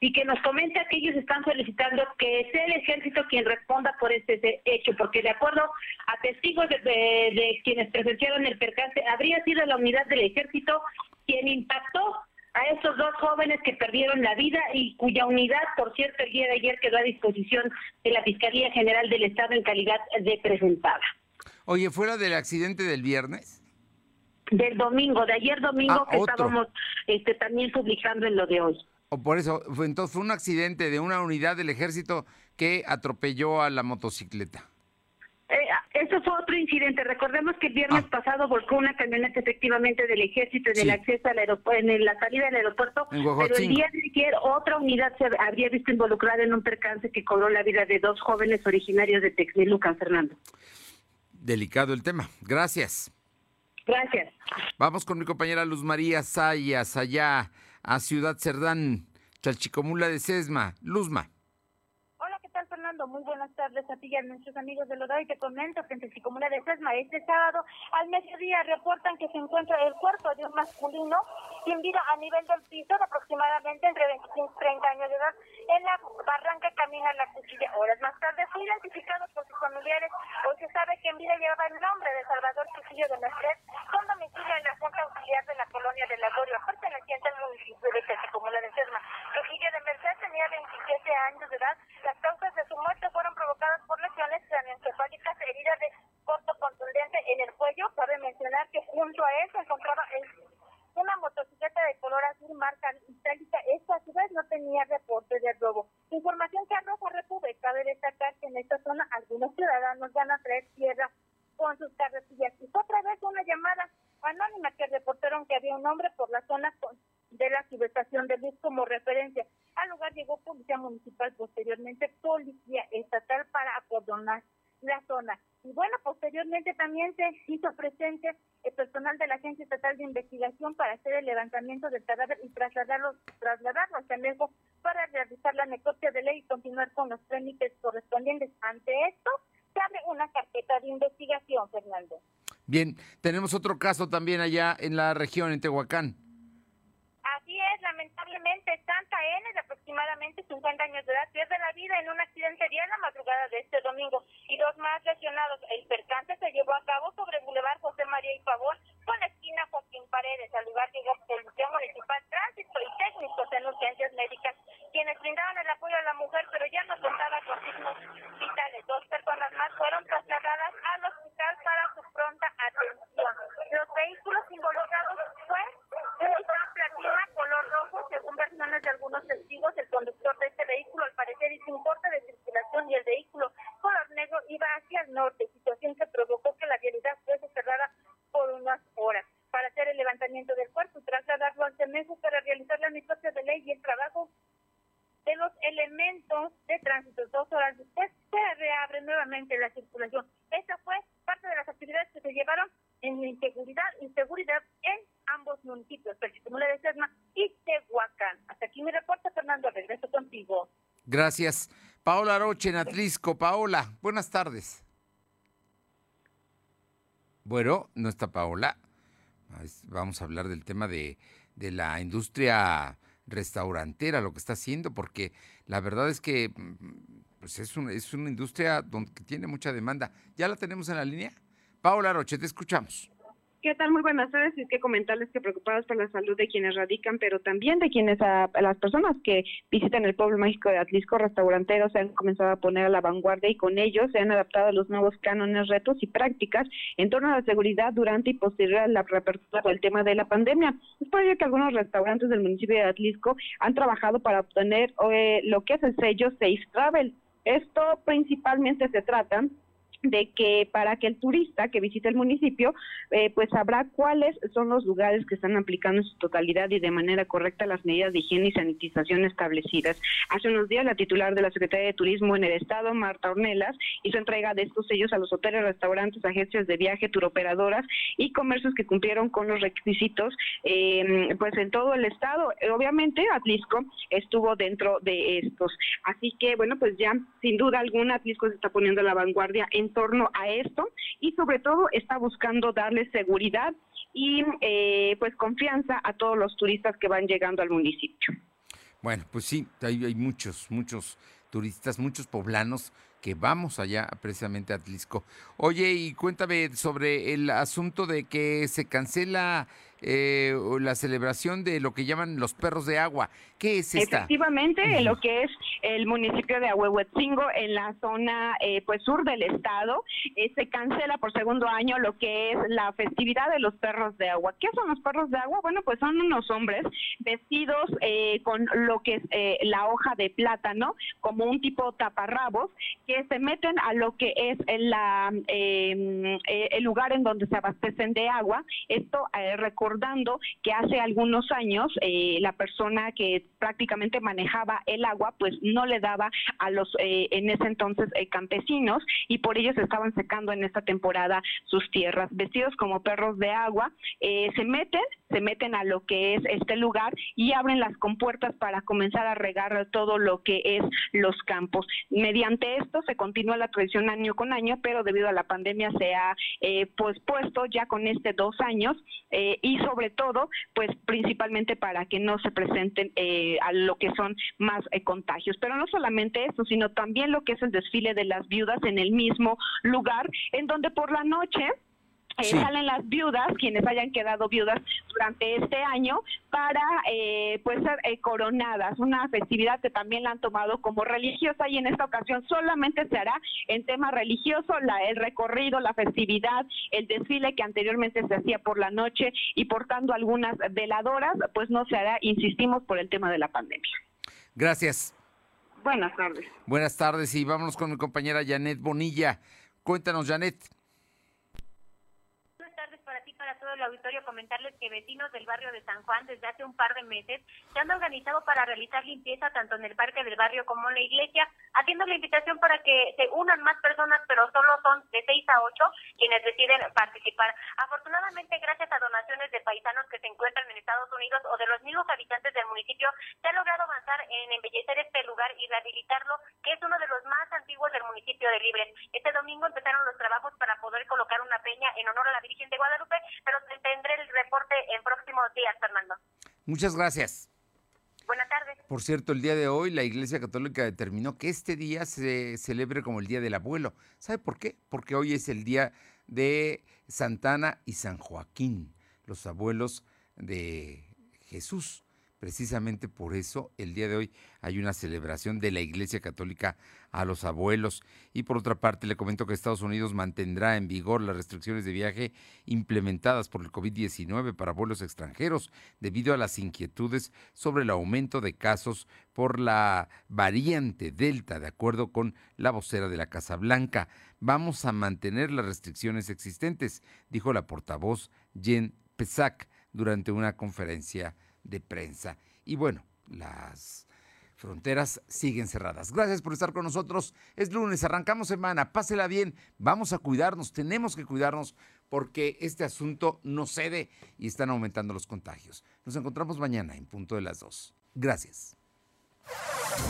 y que nos comenta que ellos están solicitando que sea el ejército quien responda por este hecho, porque de acuerdo a testigos de, de, de quienes presenciaron el percance, habría sido la unidad del ejército quien impactó a estos dos jóvenes que perdieron la vida y cuya unidad, por cierto, el día de ayer quedó a disposición de la Fiscalía General del Estado en calidad de presentada. Oye, ¿fuera del accidente del viernes? Del domingo, de ayer domingo Ah, que otro. estábamos este, también publicando en lo de hoy. O por eso, fue, entonces fue un accidente de una unidad del ejército que atropelló a la motocicleta. Eh, eso fue otro incidente. Recordemos que el viernes Ah. pasado volcó una camioneta efectivamente del ejército en el Sí. acceso al aeropuerto, en la salida del aeropuerto, En pero el día de ayer otra unidad se habría visto involucrada en un percance que cobró la vida de dos jóvenes originarios de Texmelucan, Fernando. Delicado el tema. Gracias. Gracias. Vamos con mi compañera Luz María Sayas allá a Ciudad Cerdán, Chalchicomula de Sesma. Luzma. Hola, ¿qué tal, Fernando? Muy buenas tardes a ti y a nuestros amigos de Lodoy. Te comento que en Chalchicomula de Sesma este sábado al mediodía reportan que se encuentra el cuerpo de un masculino sin vida a nivel del piso de aproximadamente entre 25 y 30 años de edad en la barranca camina la cuchilla. Horas más tarde fue identificado por sus familiares. Hoy se sabe que en vida llevaba el nombre de Salvador Trujillo de Merced, con domicilio en la Junta Auxiliar de la Colonia de la Gloria, perteneciente al municipio de Chalchicomula de Sesma. Trujillo de Merced tenía 27 años de edad. Las causas de su muerte fueron provocadas por lesiones craneoencefálicas, heridas de corto contundente en el cuello. Cabe mencionar que junto a él se encontraba una motocicleta de color azul marca itálica. Esta a su vez no tenía reporte de robo. Información que arroja República. Cabe destacar que en esta zona algunos ciudadanos van a traer tierra con sus carretillas. Y otra vez una llamada anónima que reportaron que había un hombre por la zona de la subestación de Luis como referencia. Al lugar llegó policía municipal, posteriormente policía estatal para acordonar la zona. Y bueno, posteriormente también se hizo presente el personal de la Agencia Estatal de Investigación para hacer el levantamiento del cadáver y trasladarlo, trasladarlo al Canejo para realizar la necropsia de ley y continuar con los trámites correspondientes. Ante esto, se abre una carpeta de investigación, Fernando. Bien, tenemos otro caso también allá en la región, en Tehuacán. Así es, lamentablemente, Santa N, de aproximadamente 50 años de edad, pierde la vida en un accidente en la madrugada de este domingo y dos más lesionados. El percance se llevó a cabo sobre Boulevard José María y Pavón con la esquina Joaquín Paredes. Al lugar llegó Policía Municipal, Tránsito y técnicos en urgencias médicas, quienes brindaban el apoyo a la mujer, pero ya no contaba con signos vitales. Dos personas más fueron trasladadas al hospital para su pronta atención. Los vehículos involucrados fue un platina color rojo, según versiones de algunos testigos, el conductor de este vehículo al parecer hizo un corte de circulación y el vehículo color negro iba hacia el norte, situación que provocó que la vialidad fuese cerrada por unas horas. Para hacer el levantamiento del cuerpo trasladarlo al CEMEFO para realizar la necropsia de ley y el trabajo de los elementos de tránsito. Dos horas después se reabre nuevamente la circulación. Esta fue parte de las actividades que se llevaron en inseguridad y seguridad en ambos municipios, Perchitumula de Sesma y Tehuacán. Hasta aquí mi reporte, Fernando. Regreso contigo. Gracias. Paola Roche en Atlisco. Paola, buenas tardes. Bueno, no está Paola. Vamos a hablar del tema de, de la industria restaurantera, lo que está haciendo, porque la verdad es que pues es, un, es una industria donde tiene mucha demanda. ¿Ya la tenemos en la línea? Paola Roche, te escuchamos. ¿Qué tal? Muy buenas tardes. Es que comentarles que preocupados por la salud de quienes radican, pero también de quienes, a, las personas que visitan el pueblo mágico de Atlisco, restauranteros se han comenzado a poner a la vanguardia y con ellos se han adaptado a los nuevos cánones, retos y prácticas en torno a la seguridad durante y posterior a la reapertura del tema de la pandemia. Es por ello que algunos restaurantes del municipio de Atlisco han trabajado para obtener eh, lo que es el sello Safe Travel. Esto principalmente se trata de que para que el turista que visite el municipio eh, pues sabrá cuáles son los lugares que están aplicando en su totalidad y de manera correcta las medidas de higiene y sanitización establecidas. Hace unos días la titular de la Secretaría de Turismo en el Estado, Marta Ornelas, hizo entrega de estos sellos a los hoteles, restaurantes, agencias de viaje, turoperadoras y comercios que cumplieron con los requisitos eh, pues en todo el Estado. Obviamente Atlisco estuvo dentro de estos. Así que bueno, pues ya sin duda alguna Atlisco se está poniendo a la vanguardia en torno a esto y sobre todo está buscando darle seguridad y eh, pues confianza a todos los turistas que van llegando al municipio. Bueno, pues sí, hay, hay muchos, muchos turistas, muchos poblanos que vamos allá precisamente a Atlisco. Oye, y cuéntame sobre el asunto de que se cancela eh, la celebración de lo que llaman los perros de agua. ¿Qué es esta? Efectivamente, en lo que es el municipio de Ahuehuetzingo, en la zona eh, pues sur del estado, eh, se cancela por segundo año lo que es la festividad de los perros de agua. ¿Qué son los perros de agua? Bueno, pues son unos hombres vestidos con lo que es la hoja de plátano, como un tipo taparrabos, que se meten a lo que es la, em, el lugar en donde se abastecen de agua. Esto recordando que hace algunos años la persona que prácticamente manejaba el agua, pues no le daba a los eh, en ese entonces eh, campesinos y por ello estaban secando en esta temporada sus tierras. Vestidos como perros de agua, eh, se meten se meten a lo que es este lugar y abren las compuertas para comenzar a regar todo lo que es los campos. Mediante esto se continúa la tradición año con año, pero debido a la pandemia se ha eh, pues puesto ya con este dos años eh, y sobre todo pues principalmente para que no se presenten eh, a lo que son más eh, contagios. Pero no solamente eso, sino también lo que es el desfile de las viudas en el mismo lugar, en donde por la noche eh, salen las viudas, quienes hayan quedado viudas durante este año, para eh, pues ser eh, coronadas, una festividad que también la han tomado como religiosa y en esta ocasión solamente se hará en tema religioso, la, el recorrido, la festividad, el desfile que anteriormente se hacía por la noche y portando algunas veladoras, pues no se hará, insistimos, por el tema de la pandemia. Gracias. Buenas tardes. Buenas tardes y vámonos con mi compañera Janet Bonilla. Cuéntanos, Janet. Para todo el auditorio. Comentarles que vecinos del barrio de San Juan desde hace un par de meses se han organizado para realizar limpieza tanto en el parque del barrio como en la iglesia, haciendo la invitación para que se unan más personas, pero solo son de 6 a 8 quienes deciden participar. Afortunadamente, gracias a donaciones de paisanos que se encuentran en Estados Unidos o de los mismos habitantes del municipio, se ha logrado avanzar en embellecer este lugar y rehabilitarlo, que es uno de los más antiguos del municipio de Libres. Este domingo empezaron los trabajos para poder colocar una peña en honor a la Virgen de Guadalupe, pero tendré el reporte en próximos días, Fernando. Muchas gracias. Buenas tardes. Por cierto, el día de hoy la Iglesia Católica determinó que este día se celebre como el Día del Abuelo. ¿Sabe por qué? Porque hoy es el día de Santana y San Joaquín, los abuelos de Jesús. Precisamente por eso el día de hoy hay una celebración de la Iglesia Católica a los abuelos. Y por otra parte, le comento que Estados Unidos mantendrá en vigor las restricciones de viaje implementadas por el COVID-19 para vuelos extranjeros debido a las inquietudes sobre el aumento de casos por la variante Delta, de acuerdo con la vocera de la Casa Blanca. Vamos a mantener las restricciones existentes, dijo la portavoz Jen Pesac durante una conferencia de prensa. Y bueno, las fronteras siguen cerradas. Gracias por estar con nosotros. Es lunes, arrancamos semana, pásela bien, vamos a cuidarnos, tenemos que cuidarnos porque este asunto no cede y están aumentando los contagios. Nos encontramos mañana en punto de las dos. Gracias.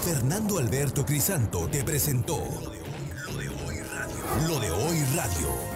Fernando Alberto Crisanto te presentó Lo de hoy radio. Lo de hoy radio.